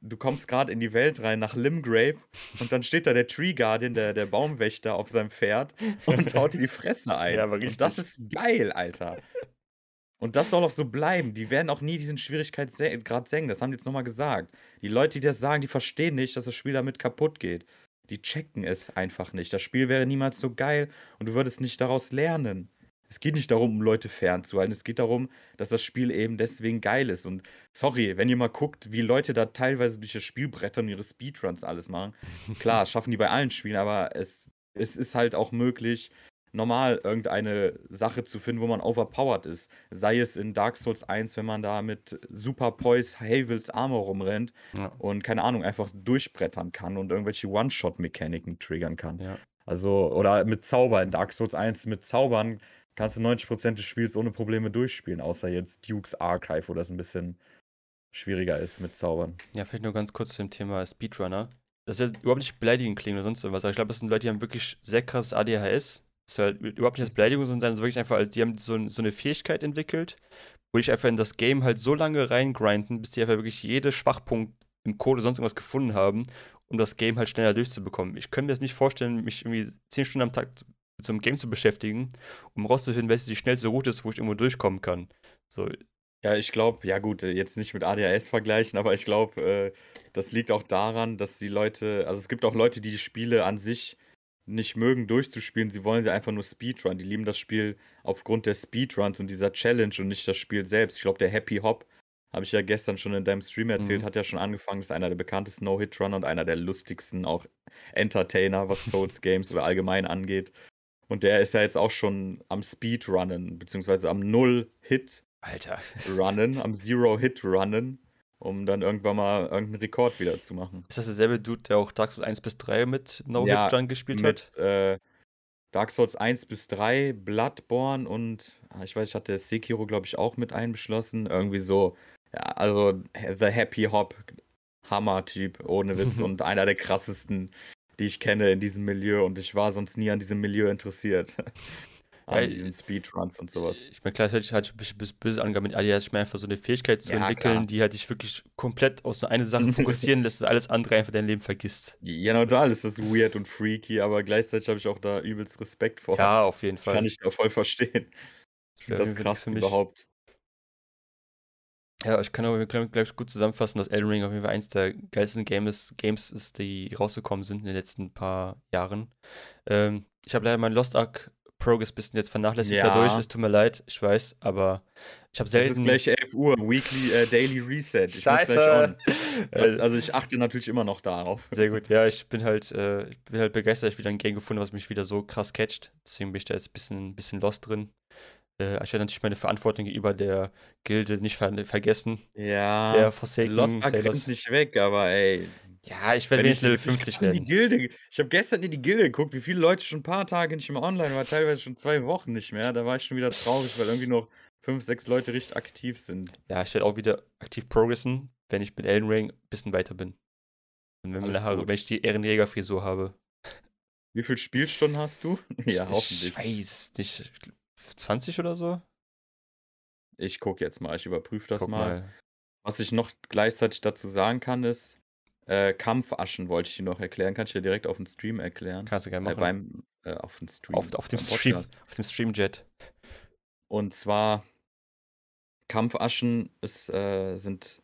du kommst gerade in die Welt rein nach Limgrave und dann steht da der Tree Guardian, der, der Baumwächter auf seinem Pferd [laughs] und haut dir die Fresse ein. Ja, aber richtig. Und das ist geil, Alter. Und das soll auch so bleiben. Die werden auch nie diesen Schwierigkeitsgrad senken. Das haben die jetzt nochmal gesagt. Die Leute, die das sagen, die verstehen nicht, dass das Spiel damit kaputt geht. Die checken es einfach nicht. Das Spiel wäre niemals so geil und du würdest nicht daraus lernen. Es geht nicht darum, um Leute fernzuhalten. Es geht darum, dass das Spiel eben deswegen geil ist. Und sorry, wenn ihr mal guckt, wie Leute da teilweise durch das Spiel brettern und ihre Speedruns alles machen. Klar, [laughs] schaffen die bei allen Spielen, aber es, es ist halt auch möglich, normal irgendeine Sache zu finden, wo man overpowered ist. Sei es in Dark Souls 1, wenn man da mit Super Poise Havels Armor rumrennt ja. und keine Ahnung, einfach durchbrettern kann und irgendwelche One-Shot-Mechaniken triggern kann. Ja. Also, oder mit Zauber in Dark Souls 1, mit Zaubern kannst du 90% des Spiels ohne Probleme durchspielen, außer jetzt Duke's Archive, wo das ein bisschen schwieriger ist mit Zaubern. Ja, vielleicht nur ganz kurz zum Thema Speedrunner. Das ist ja überhaupt nicht beleidigend klingen oder sonst was, aber ich glaube, das sind Leute, die haben wirklich sehr krasses ADHS das soll halt überhaupt nicht als Beleidigung, sondern so wirklich einfach, als die haben so, so eine Fähigkeit entwickelt, wo ich einfach in das Game halt so lange reingrinden, bis die einfach wirklich jede Schwachpunkt im Code oder sonst irgendwas gefunden haben, um das Game halt schneller durchzubekommen. Ich könnte mir das nicht vorstellen, mich irgendwie 10 Stunden am Tag einem Game zu beschäftigen, um rauszufinden, welche die schnellste Route ist, wo ich irgendwo durchkommen kann. So, Ja, ich glaube, ja gut, äh, jetzt nicht mit ADHS vergleichen, aber ich glaube, äh, das liegt auch daran, dass die Leute, also es gibt auch Leute, die Spiele an sich nicht mögen durchzuspielen, sie wollen sie einfach nur Speedrun. Die lieben das Spiel aufgrund der Speedruns und dieser Challenge und nicht das Spiel selbst. Ich glaube, der Happy Hop, habe ich ja gestern schon in deinem Stream erzählt, mhm. hat ja schon angefangen, ist einer der bekanntesten No-Hit-Runner und einer der lustigsten auch Entertainer, was Souls [laughs] Games oder allgemein angeht. Und der ist ja jetzt auch schon am Speedrunnen, beziehungsweise am Null-Hit Alter. Runnen, am Zero-Hit-Runnen, um dann irgendwann mal irgendeinen Rekord wieder zu machen. Ist das derselbe Dude, der auch Dark Souls 1 bis 3 mit No-Hit-Run ja, gespielt mit, hat? Äh, Dark Souls 1 bis 3, Bloodborne und ah, ich weiß, ich hatte Sekiro, glaube ich, auch mit einbeschlossen. Irgendwie so, ja, also The Happy Hop, Hammer-Typ, ohne Witz [laughs] und einer der krassesten, die ich kenne in diesem Milieu und ich war sonst nie an diesem Milieu interessiert an ja, diesen Speedruns und sowas. Ich meine, ich hatte ein bisschen böse Angaben mit ADS, ich meine einfach so eine Fähigkeit zu ja, entwickeln, klar. die halt dich wirklich komplett auf so eine [laughs] Sache fokussieren lässt, dass alles andere einfach dein Leben vergisst. Ja, total ist das weird und freaky, aber gleichzeitig habe ich auch da übelst Respekt vor. Ja, auf jeden Fall. Kann ich da voll verstehen. Das, das krass überhaupt. Ja, ich kann aber gleich gut zusammenfassen, dass Elden Ring auf jeden Fall eins der geilsten Games, Games ist, die rausgekommen sind in den letzten paar Jahren. Ähm, ich habe leider meinen Lost Ark Progress bisschen jetzt vernachlässigt ja. dadurch. Es tut mir leid, ich weiß, aber ich habe selten. Es ist gleich 11 Uhr, Weekly äh, Daily Reset. Ich Scheiße. Das, also ich achte natürlich immer noch darauf. Sehr gut, ja, ich bin halt, äh, ich bin halt begeistert, ich wieder ein Game gefunden was mich wieder so krass catcht. Deswegen bin ich da jetzt ein bisschen, bisschen lost drin. Äh, ich werde natürlich meine Verantwortung gegenüber der Gilde nicht ver vergessen. Ja. Der Forsaken Lost Sailors. nicht weg, aber ey, ja, ich werde wenigstens Level 50 ich werden. Gilde, ich habe gestern in die Gilde geguckt, wie viele Leute schon ein paar Tage nicht mehr online waren, teilweise schon zwei Wochen nicht mehr. Da war ich schon wieder traurig, weil irgendwie noch fünf, sechs Leute richtig aktiv sind. Ja, ich werde auch wieder aktiv progressen, wenn ich mit Elden Ring ein bisschen weiter bin. Und wenn, Haare, wenn ich die Ehrenjägerfrisur habe. Wie viele Spielstunden hast du? [laughs] ja, hoffentlich. Ich weiß nicht. 20 oder so? Ich gucke jetzt mal, ich überprüfe das mal. mal. Was ich noch gleichzeitig dazu sagen kann, ist, äh, Kampfaschen wollte ich dir noch erklären. Kann ich dir direkt auf dem Stream erklären. Kannst du gerne äh, machen. Äh, beim, äh, auf dem Stream. Auf, auf dem Stream. Auf dem Streamjet. Und zwar Kampfaschen ist, äh, sind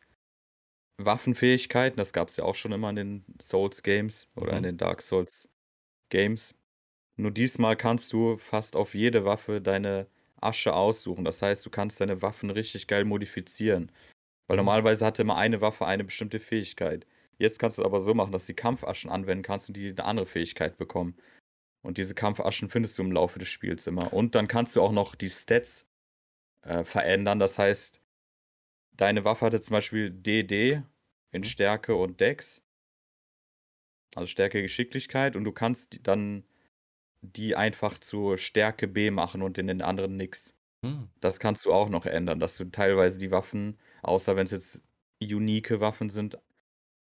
Waffenfähigkeiten. Das gab es ja auch schon immer in den Souls Games oder mhm. in den Dark Souls Games. Nur diesmal kannst du fast auf jede Waffe deine Asche aussuchen. Das heißt, du kannst deine Waffen richtig geil modifizieren. Weil mhm. normalerweise hatte immer eine Waffe eine bestimmte Fähigkeit. Jetzt kannst du es aber so machen, dass du die Kampfaschen anwenden kannst und die eine andere Fähigkeit bekommen. Und diese Kampfaschen findest du im Laufe des Spiels immer. Und dann kannst du auch noch die Stats äh, verändern. Das heißt, deine Waffe hatte zum Beispiel DD in mhm. Stärke und Dex. Also Stärke, Geschicklichkeit. Und du kannst dann die einfach zur Stärke B machen und in den anderen nix. Hm. Das kannst du auch noch ändern, dass du teilweise die Waffen, außer wenn es jetzt unique Waffen sind,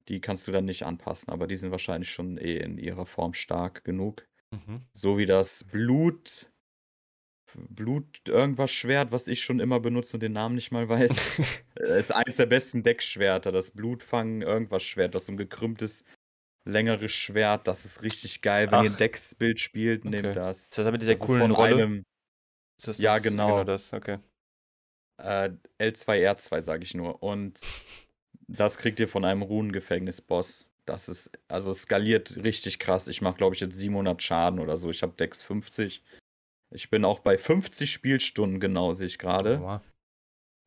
die kannst du dann nicht anpassen, aber die sind wahrscheinlich schon eh in ihrer Form stark genug. Mhm. So wie das Blut. Blut irgendwas Schwert, was ich schon immer benutze und den Namen nicht mal weiß. [laughs] Äh, ist eines der besten Deckschwerter, das Blutfangen irgendwas Schwert, das so ein gekrümmtes längeres Schwert, das ist richtig geil. Wenn Ach. ihr ein Decksbild spielt, okay. nehmt das. Ist das mit dieser das coolen Rolle? Einem, das ja, genau. genau das, okay. Äh, L2R2 sage ich nur. Und [laughs] das kriegt ihr von einem Runengefängnis-Boss. Das ist, also skaliert richtig krass. Ich mache, glaube ich, jetzt 700 Schaden oder so. Ich habe Dex 50. Ich bin auch bei 50 Spielstunden genau, sehe ich gerade.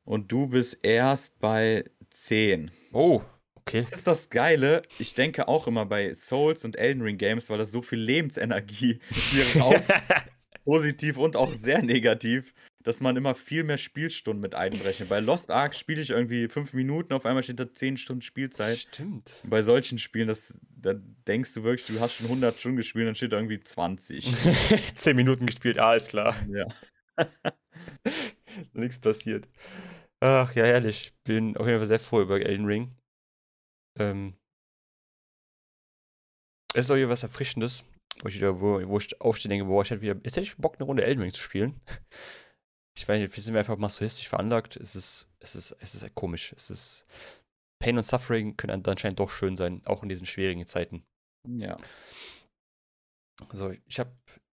Und du bist erst bei 10. Oh, okay. Das ist das Geile. Ich denke auch immer bei Souls und Elden Ring Games, weil das so viel Lebensenergie hier raubt. [laughs] positiv und auch sehr negativ dass man immer viel mehr Spielstunden mit einberechnet. Bei Lost Ark spiele ich irgendwie fünf Minuten, auf einmal steht da zehn Stunden Spielzeit. Stimmt. Bei solchen Spielen, das, da denkst du wirklich, du hast schon 100 Stunden gespielt, dann steht da irgendwie 20. [laughs] zehn Minuten gespielt, alles klar. Ja. [laughs] Nichts passiert. Ach ja, ehrlich. Bin auf jeden Fall sehr froh über Elden Ring. Ähm, es ist auch hier was Erfrischendes, wo ich wieder, wo, wo ich aufstehe, denke, boah, ich hätte wieder, jetzt hätte ich Bock, eine Runde Elden Ring zu spielen ich weiß nicht, wir sind einfach masochistisch veranlagt. Es ist, es ist, es ist komisch. Es ist Pain und Suffering können anscheinend doch schön sein, auch in diesen schwierigen Zeiten. Ja. Also ich habe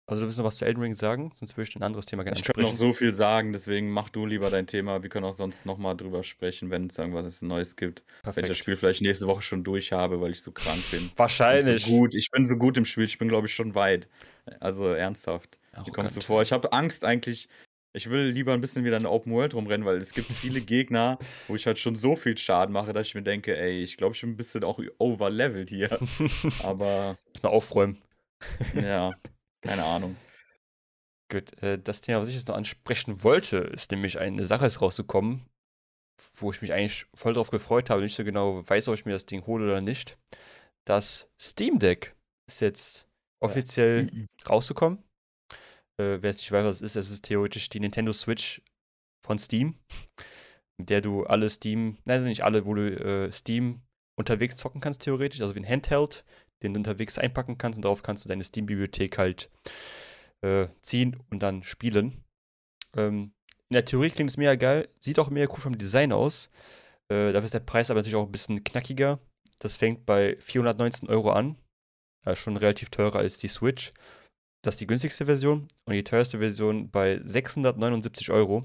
Also, du willst noch was zu Elden Ring sagen? Sonst würde ich ein anderes Thema gerne Ich könnte noch so viel sagen, deswegen mach du lieber dein Thema. Wir können auch sonst noch mal drüber sprechen, wenn es irgendwas Neues gibt. Wenn ich das Spiel vielleicht nächste Woche schon durch habe, weil ich so krank bin. Wahrscheinlich. so gut. Ich bin so gut im Spiel. Ich bin, glaube ich, schon weit. Also ernsthaft. Wie kommst du vor? Ich habe Angst eigentlich. Ich will lieber ein bisschen wieder in der Open World rumrennen, weil es gibt viele [laughs] Gegner, wo ich halt schon so viel Schaden mache, dass ich mir denke, ey, ich glaube, ich bin ein bisschen auch overlevelt hier. [laughs] Aber. Mal aufräumen. Ja. [laughs] Keine Ahnung. Gut, äh, das Thema, was ich jetzt noch ansprechen wollte, ist nämlich eine Sache ist rausgekommen, wo ich mich eigentlich voll drauf gefreut habe, nicht so genau weiß, ob ich mir das Ding hole oder nicht. Das Steam Deck ist jetzt offiziell ja. rausgekommen. Äh, wer es nicht weiß, was es ist, es ist theoretisch die Nintendo Switch von Steam, mit der du alle Steam, nein, also nicht alle, wo du äh, Steam unterwegs zocken kannst, theoretisch, also wie ein Handheld, den du unterwegs einpacken kannst und darauf kannst du deine Steam-Bibliothek halt äh, ziehen und dann spielen. Ähm, in der Theorie klingt es mega geil, sieht auch mega cool vom Design aus. Äh, dafür ist der Preis aber natürlich auch ein bisschen knackiger. Das fängt bei 419 Euro an. Ja, schon relativ teurer als die Switch. Das ist die günstigste Version und die teuerste Version bei 679 Euro.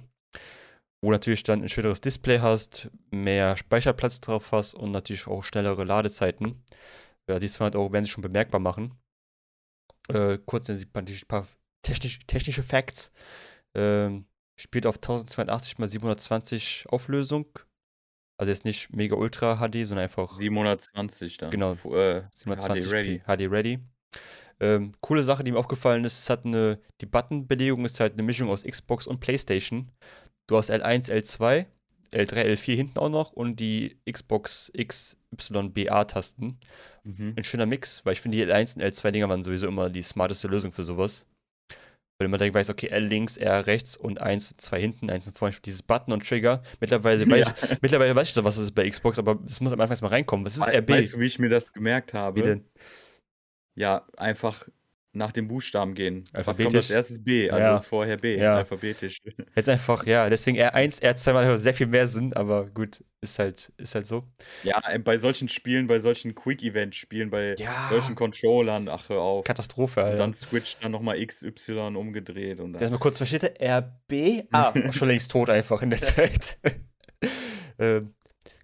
Wo natürlich dann ein schöneres Display hast, mehr Speicherplatz drauf hast und natürlich auch schnellere Ladezeiten. Ja, die 200 Euro werden sich schon bemerkbar machen. Äh, kurz ein paar technisch, technische Facts. Ähm, spielt auf 1082 x 720 Auflösung. Also jetzt nicht mega ultra HD, sondern einfach. 720 dann. Genau. Äh, 720 HD ready. HD ready. Ähm, coole Sache, die mir aufgefallen ist, es hat eine, die Button-Belegung ist halt eine Mischung aus Xbox und Playstation. Du hast L1, L2, L3, L4 hinten auch noch und die Xbox XYBA-Tasten. Mhm. Ein schöner Mix, weil ich finde, die L1 und L2-Dinger waren sowieso immer die smarteste Lösung für sowas. Weil man direkt weiß, okay, L links, R rechts und 1, 2 hinten, 1 und vorne, dieses Button und Trigger. Mittlerweile, ja. weiß, [laughs] ich, mittlerweile weiß ich so, was das ist bei Xbox, aber es muss am Anfang mal reinkommen. Was ist RB? Weißt du, wie ich mir das gemerkt habe? Wie denn? Ja, einfach nach dem Buchstaben gehen. Alphabetisch. Was kommt als erstes B, also ja. ist vorher B, ja. alphabetisch. [laughs] Jetzt einfach, ja, deswegen R1, R2 macht sehr viel mehr Sinn, aber gut, ist halt, ist halt so. Ja, äh, bei solchen Spielen, bei solchen Quick-Event-Spielen, bei ja. solchen Controllern, ach hör auf. Katastrophe, Alter. Und dann Switch dann nochmal XY umgedreht. Und dann. mal kurz versteht RB? Ah, [laughs] schon längst tot einfach in der Zeit. [laughs] ähm,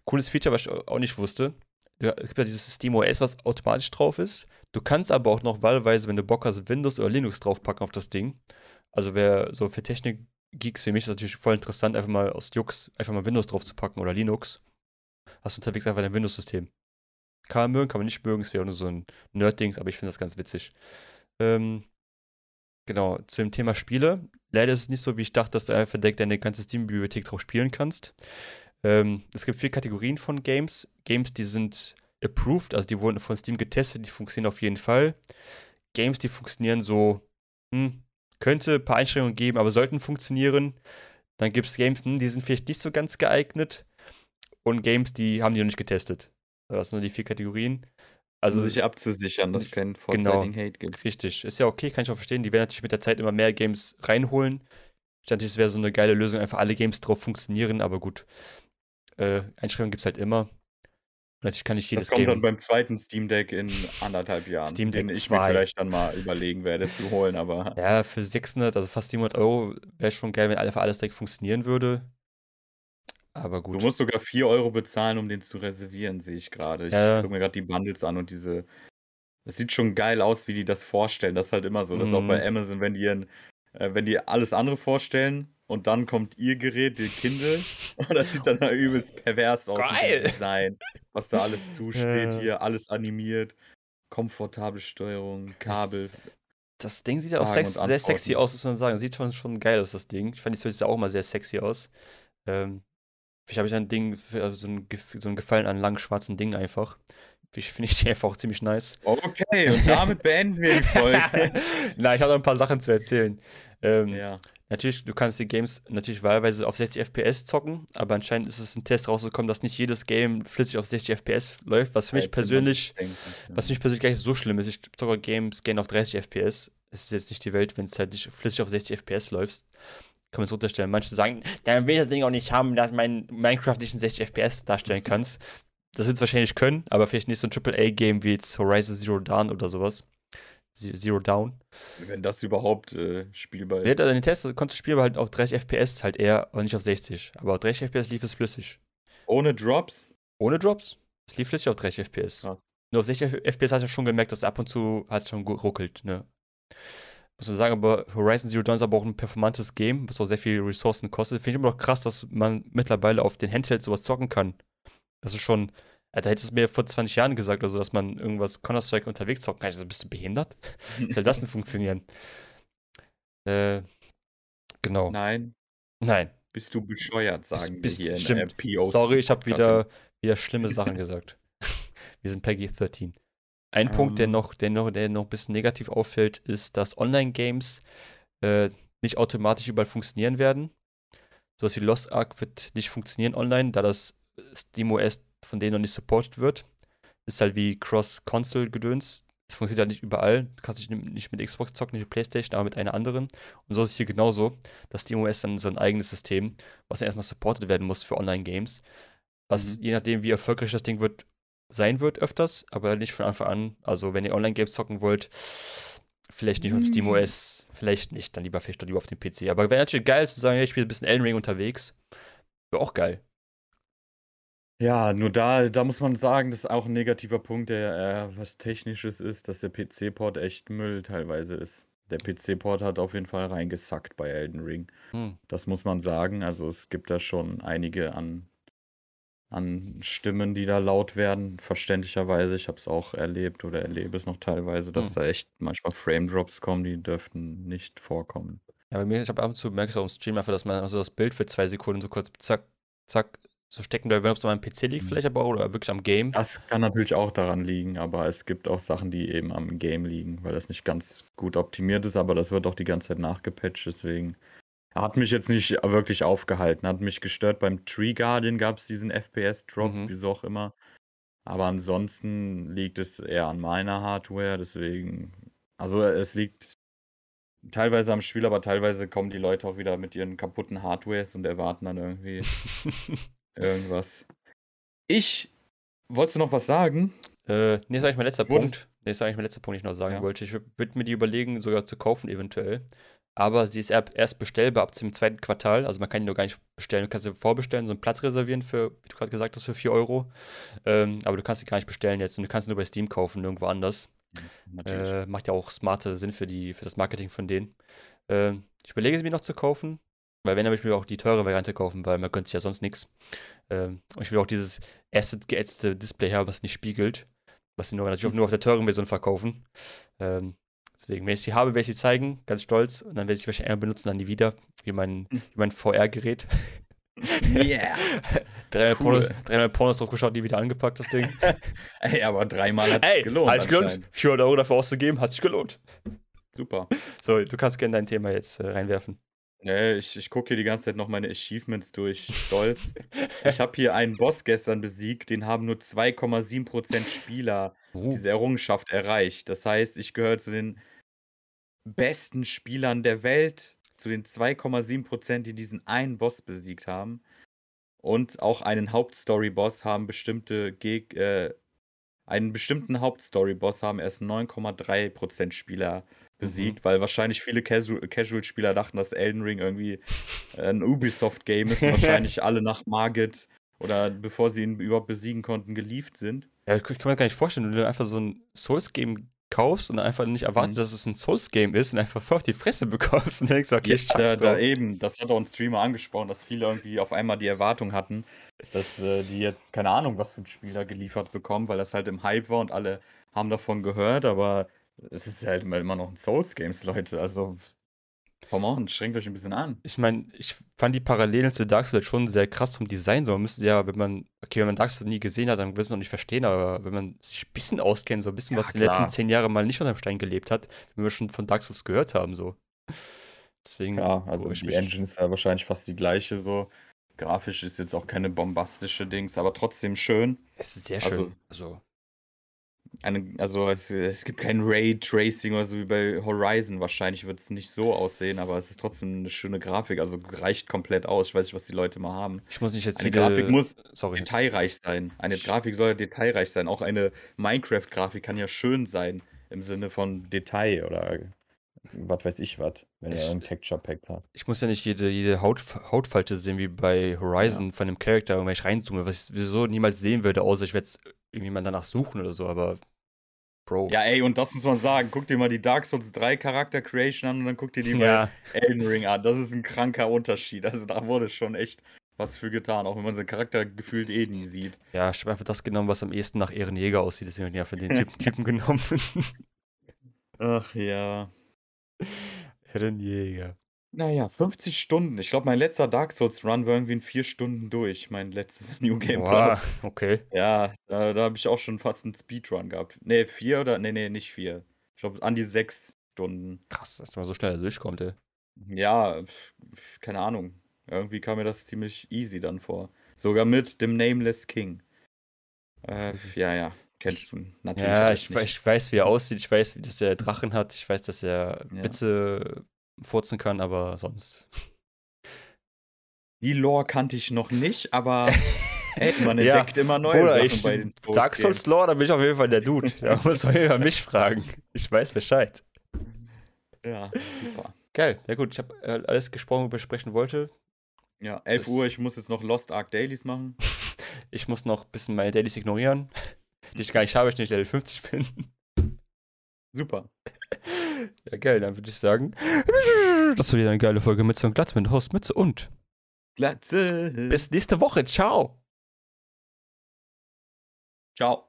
cooles Feature, was ich auch nicht wusste. Es gibt ja dieses SteamOS, was automatisch drauf ist. Du kannst aber auch noch wahlweise, wenn du Bock hast, Windows oder Linux draufpacken auf das Ding. Also wer so für Technik-Geeks wie mich ist natürlich voll interessant, einfach mal aus Jux einfach mal Windows drauf zu packen oder Linux. Hast du unterwegs einfach dein Windows-System. Kann man mögen, kann man nicht mögen, es wäre nur so ein Nerd-Dings, aber ich finde das ganz witzig. Ähm, genau, zu dem Thema Spiele. Leider ist es nicht so, wie ich dachte, dass du einfach verdeckt deine ganze Steam-Bibliothek drauf spielen kannst. Ähm, es gibt vier Kategorien von Games. Games, die sind approved, also die wurden von Steam getestet, die funktionieren auf jeden Fall. Games, die funktionieren so, hm, könnte ein paar Einschränkungen geben, aber sollten funktionieren. Dann gibt es Games, hm, die sind vielleicht nicht so ganz geeignet. Und Games, die haben die noch nicht getestet. Das sind nur die vier Kategorien. Also, um sich abzusichern, dass es keinen vorzeitigen genau, Hate gibt. Richtig. Ist ja okay, kann ich auch verstehen. Die werden natürlich mit der Zeit immer mehr Games reinholen. Ich dachte, es wäre so eine geile Lösung, einfach alle Games drauf funktionieren, aber gut. Äh, Einschränkungen gibt es halt immer. Natürlich kann ich jedes Das kommt Game dann beim zweiten Steam Deck in anderthalb Jahren, Steam Deck den ich mir vielleicht dann mal überlegen werde zu holen, aber [laughs] Ja, für 600, also fast 700 Euro wäre schon geil, wenn einfach alles direkt funktionieren würde. Aber du musst sogar 4 Euro bezahlen, um den zu reservieren, sehe ich gerade. Ich Ja. gucke mir gerade die Bundles an und diese es sieht schon geil aus, wie die das vorstellen. Das ist halt immer so. Das ist auch bei mhm. Amazon, wenn die äh, wenn die alles andere vorstellen und dann kommt ihr Gerät, die Kindle, [laughs] und das sieht dann übelst pervers aus Geil. Design, was da alles [laughs] zusteht hier, alles animiert, komfortable Steuerung, Kabel. Das, das Ding sieht ja auch sex sehr sexy aus, muss man sagen. Sieht schon, schon geil aus, das Ding. Ich fand die Switch auch mal sehr sexy aus. Ähm, vielleicht habe ich ein Ding, also so, ein, so ein Gefallen an langen schwarzen Dingen einfach. Ich [laughs] finde ich die einfach auch ziemlich nice. Okay, und damit beenden wir die Folge. Nein, ich habe noch ein paar Sachen zu erzählen. Ähm, ja. Natürlich, du kannst die Games natürlich wahlweise auf 60 FPS zocken, aber anscheinend ist es ein Test rausgekommen, dass nicht jedes Game flüssig auf 60 FPS läuft, was für mich persönlich, was für mich persönlich gar nicht so schlimm ist. Ich zocke Games gerne auf 30 FPS. Es ist jetzt nicht die Welt, wenn es halt nicht flüssig auf 60 FPS läuft. Kann man es runterstellen. Manche sagen, dann will ich das Ding auch nicht haben, dass mein Minecraft nicht in 60 FPS darstellen [laughs] kannst. Das wird es wahrscheinlich können, aber vielleicht nicht so ein AAA-Game wie jetzt Horizon Zero Dawn oder sowas. Zero Down. Wenn das überhaupt äh, spielbar ist. Ja, in den Tests konntest du spielen, halt auf 30 FPS halt eher und nicht auf 60. Aber auf 30 FPS lief es flüssig. Ohne Drops? Ohne Drops. Es lief flüssig auf 30 FPS. Krass. Nur auf 60 FPS hast du schon gemerkt, dass es ab und zu hat schon geruckelt, ne? Muss man sagen, aber Horizon Zero Dawn ist aber auch ein performantes Game, was auch sehr viel Ressourcen kostet. Finde ich immer noch krass, dass man mittlerweile auf den Handheld sowas zocken kann. Das ist schon, da hättest du mir vor 20 Jahren gesagt, also dass man irgendwas Counter-Strike unterwegs zocken kann. Also, bist du behindert? [laughs] Wie soll das denn funktionieren? Äh, genau. Nein. Nein. Bist du bescheuert, sagen bist, wir hier stimmt. in PO. Sorry, ich habe wieder, wieder schlimme Sachen [laughs] gesagt. [laughs] wir sind Peggy 13. Ein um. Punkt, der ähm. noch, der, noch, der noch ein bisschen negativ auffällt, ist, dass Online-Games äh, nicht automatisch überall funktionieren werden. Sowas wie Lost Ark wird nicht funktionieren online, da das SteamOS von denen noch nicht supported wird. Ist halt wie Cross-Console-Gedöns. Es funktioniert halt nicht überall. Du kannst nicht, nicht mit Xbox zocken, nicht mit PlayStation, aber mit einer anderen. Und so ist es hier genauso. Das SteamOS dann so ein eigenes System, was dann erstmal supported werden muss für Online-Games. Was mhm. je nachdem, wie erfolgreich das Ding wird, sein wird öfters, aber nicht von Anfang an. Also, wenn ihr Online-Games zocken wollt, vielleicht nicht auf SteamOS, vielleicht nicht, dann lieber vielleicht doch lieber auf dem PC. Aber wäre natürlich geil zu sagen, ich spiele ein bisschen Elden Ring unterwegs. Wäre auch geil. Ja, nur da da muss man sagen, das ist auch ein negativer Punkt, der eher was Technisches ist, dass der PC-Port echt Müll teilweise ist. Der PC-Port hat auf jeden Fall reingesackt bei Elden Ring. Hm. Das muss man sagen. Also, es gibt da schon einige an an Stimmen, die da laut werden, verständlicherweise. Ich habe es auch erlebt oder erlebe es noch teilweise, dass Hm. da echt manchmal Frame-Drops kommen, die dürften nicht vorkommen. Ja, bei mir, ich habe ab und zu merke ich auch im Stream einfach, dass man also das Bild für zwei Sekunden so kurz zack, zack so stecken bleibt, ob es an meinem PC liegt, mhm. vielleicht aber oder wirklich am Game. Das kann natürlich auch daran liegen, aber es gibt auch Sachen, die eben am Game liegen, weil das nicht ganz gut optimiert ist, aber das wird auch die ganze Zeit nachgepatcht, deswegen hat mich jetzt nicht wirklich aufgehalten, hat mich gestört. Beim Tree Guardian gab es diesen FPS-Drop, mhm. wieso auch immer. Aber ansonsten liegt es eher an meiner Hardware, deswegen. Also es liegt teilweise am Spiel, aber teilweise kommen die Leute auch wieder mit ihren kaputten Hardwares und erwarten dann irgendwie [laughs] Irgendwas. Ich. Wolltest du noch was sagen? Äh, nee, ist eigentlich mein letzter Wurdest Punkt. Nee, ist eigentlich mein letzter Punkt, den ich noch sagen ja. wollte. Ich würde mir die überlegen, sogar zu kaufen, eventuell. Aber sie ist erst bestellbar ab dem zweiten Quartal. Also man kann die noch gar nicht bestellen. Du kannst sie vorbestellen, so einen Platz reservieren für, wie du gerade gesagt hast, für 4 Euro. Ähm, aber du kannst sie gar nicht bestellen jetzt und du kannst sie nur bei Steam kaufen, irgendwo anders. Ja, äh, macht ja auch smarte Sinn für, die, für das Marketing von denen. Äh, ich überlege sie mir noch zu kaufen. Weil wenn, dann würde ich mir auch die teure Variante kaufen, weil man könnte ja sonst nichts. Ähm, und ich will auch dieses acid-geätzte Display haben, was nicht spiegelt. Was sie nur, natürlich nur auf der teuren Version verkaufen. Ähm, deswegen, wenn ich sie habe, werde ich sie zeigen, ganz stolz. Und dann werde ich sie wahrscheinlich einmal benutzen, dann nie wieder, wie mein, wie mein VR-Gerät. Yeah. [laughs] 300, cool. Pornos, 300 Pornos drauf geschaut, nie wieder angepackt, das Ding. [laughs] Ey, aber dreimal hat es gelohnt. Hat sich gelohnt. 400 Euro dafür auszugeben, hat sich gelohnt. Super. So, du kannst gerne dein Thema jetzt äh, reinwerfen. Ne, ich ich gucke hier die ganze Zeit noch meine Achievements durch, stolz. Ich [laughs] habe hier einen Boss gestern besiegt, den haben nur 2,7% Spieler Uh. diese Errungenschaft erreicht. Das heißt, ich gehöre zu den besten Spielern der Welt, zu den 2,7% die diesen einen Boss besiegt haben. Und auch einen Hauptstory-Boss haben bestimmte Geg äh, einen bestimmten Hauptstory-Boss haben erst 9,3% Spieler besiegt, mhm. weil wahrscheinlich viele Casual-Spieler dachten, dass Elden Ring irgendwie ein Ubisoft-Game ist und wahrscheinlich [laughs] alle nach Margit oder bevor sie ihn überhaupt besiegen konnten, gelieft sind. Ja, ich kann mir gar nicht vorstellen, wenn du einfach so ein Souls-Game kaufst und einfach nicht erwartet, mhm. dass es ein Souls-Game ist und einfach voll [laughs] auf die Fresse bekommst und denkst, okay, ja, da, da eben, das hat auch ein Streamer angesprochen, dass viele irgendwie auf einmal die Erwartung hatten, dass äh, die jetzt, keine Ahnung, was für ein Spieler geliefert bekommen, weil das halt im Hype war und alle haben davon gehört, aber es ist halt immer noch ein Souls-Games, Leute. Also, komm on, schränkt euch ein bisschen an. Ich meine, ich fand die Parallelen zu Dark Souls schon sehr krass vom Design. So, man müsste ja, wenn man, okay, wenn man Dark Souls nie gesehen hat, dann wird man nicht verstehen, aber wenn man sich ein bisschen auskennt, so ein bisschen, ja, was in den letzten zehn Jahren mal nicht unter dem Stein gelebt hat, wenn wir schon von Dark Souls gehört haben, so. Deswegen. Ja, also die Engine ist ja wahrscheinlich fast die gleiche, so. Grafisch ist jetzt auch keine bombastische Dings, aber trotzdem schön. Es ist sehr schön. Also, also eine, also es, es gibt kein Ray-Tracing oder so wie bei Horizon. Wahrscheinlich wird es nicht so aussehen, aber es ist trotzdem eine schöne Grafik. Also reicht komplett aus. Ich weiß nicht, was die Leute mal haben. Ich muss nicht jetzt Eine Grafik muss Sorry. detailreich sein. Eine Grafik soll ja detailreich sein. Auch eine Minecraft-Grafik kann ja schön sein. im Sinne von Detail oder was weiß ich was, wenn er ein Texture Pack hat. Ich muss ja nicht jede, jede Haut, Hautfalte sehen wie bei Horizon ja. von einem Charakter, wenn ich reinzoome, was ich sowieso niemals sehen würde, außer ich werde es irgendwie mal danach suchen oder so, aber Bro. Ja, ey, und das muss man sagen. Guck dir mal die Dark Souls 3 Charakter Creation an und dann guck dir die ja. bei Elden Ring an. Das ist ein kranker Unterschied. Also da wurde schon echt was für getan, auch wenn man seinen Charakter gefühlt eh nie sieht. Ja, ich habe einfach das genommen, was am ehesten nach Ehrenjäger aussieht. Deswegen habe ich einfach den Typen, [laughs] Typen genommen. Ach ja. [laughs] Ehrenjäger. Naja, 50 Stunden. Ich glaube, mein letzter Dark Souls Run war irgendwie in vier Stunden durch. Mein letztes [laughs] New Game Plus. okay. Ja, da, da habe ich auch schon fast einen Speedrun gehabt. Ne, vier oder? Ne, ne, nicht vier. Ich glaube, an die sechs Stunden. Krass, dass man so schnell durchkommt, ey. Ja, keine Ahnung. Irgendwie kam mir das ziemlich easy dann vor. Sogar mit dem Nameless King. Äh, ja, ja. Kennst du natürlich. Ja, ich, ich, weiß, wie er aussieht. Ich weiß, wie das der Drachen hat. Ich weiß, dass er ja. Witze furzen kann, aber sonst. Die Lore kannte ich noch nicht, aber hey, man [laughs] entdeckt ja, immer neue Bruder, Sachen ich, bei den Dark Souls Lore, da bin ich auf jeden Fall der Dude. Da muss man jeden mich fragen. Ich weiß Bescheid. Ja, super. Geil, ja gut, ich habe äh, alles gesprochen, was ich besprechen wollte. Ja, 11 Uhr, ich muss jetzt noch Lost Ark Dailies machen. [laughs] ich muss noch ein bisschen meine Dailies ignorieren, die ich gar nicht habe, ich nicht Level 50 bin. Super. Ja, geil, dann würde ich sagen, das war wieder eine geile Folge mit so einem Glatze mit Host Mütze und Glatze. Bis nächste Woche. Ciao. Ciao.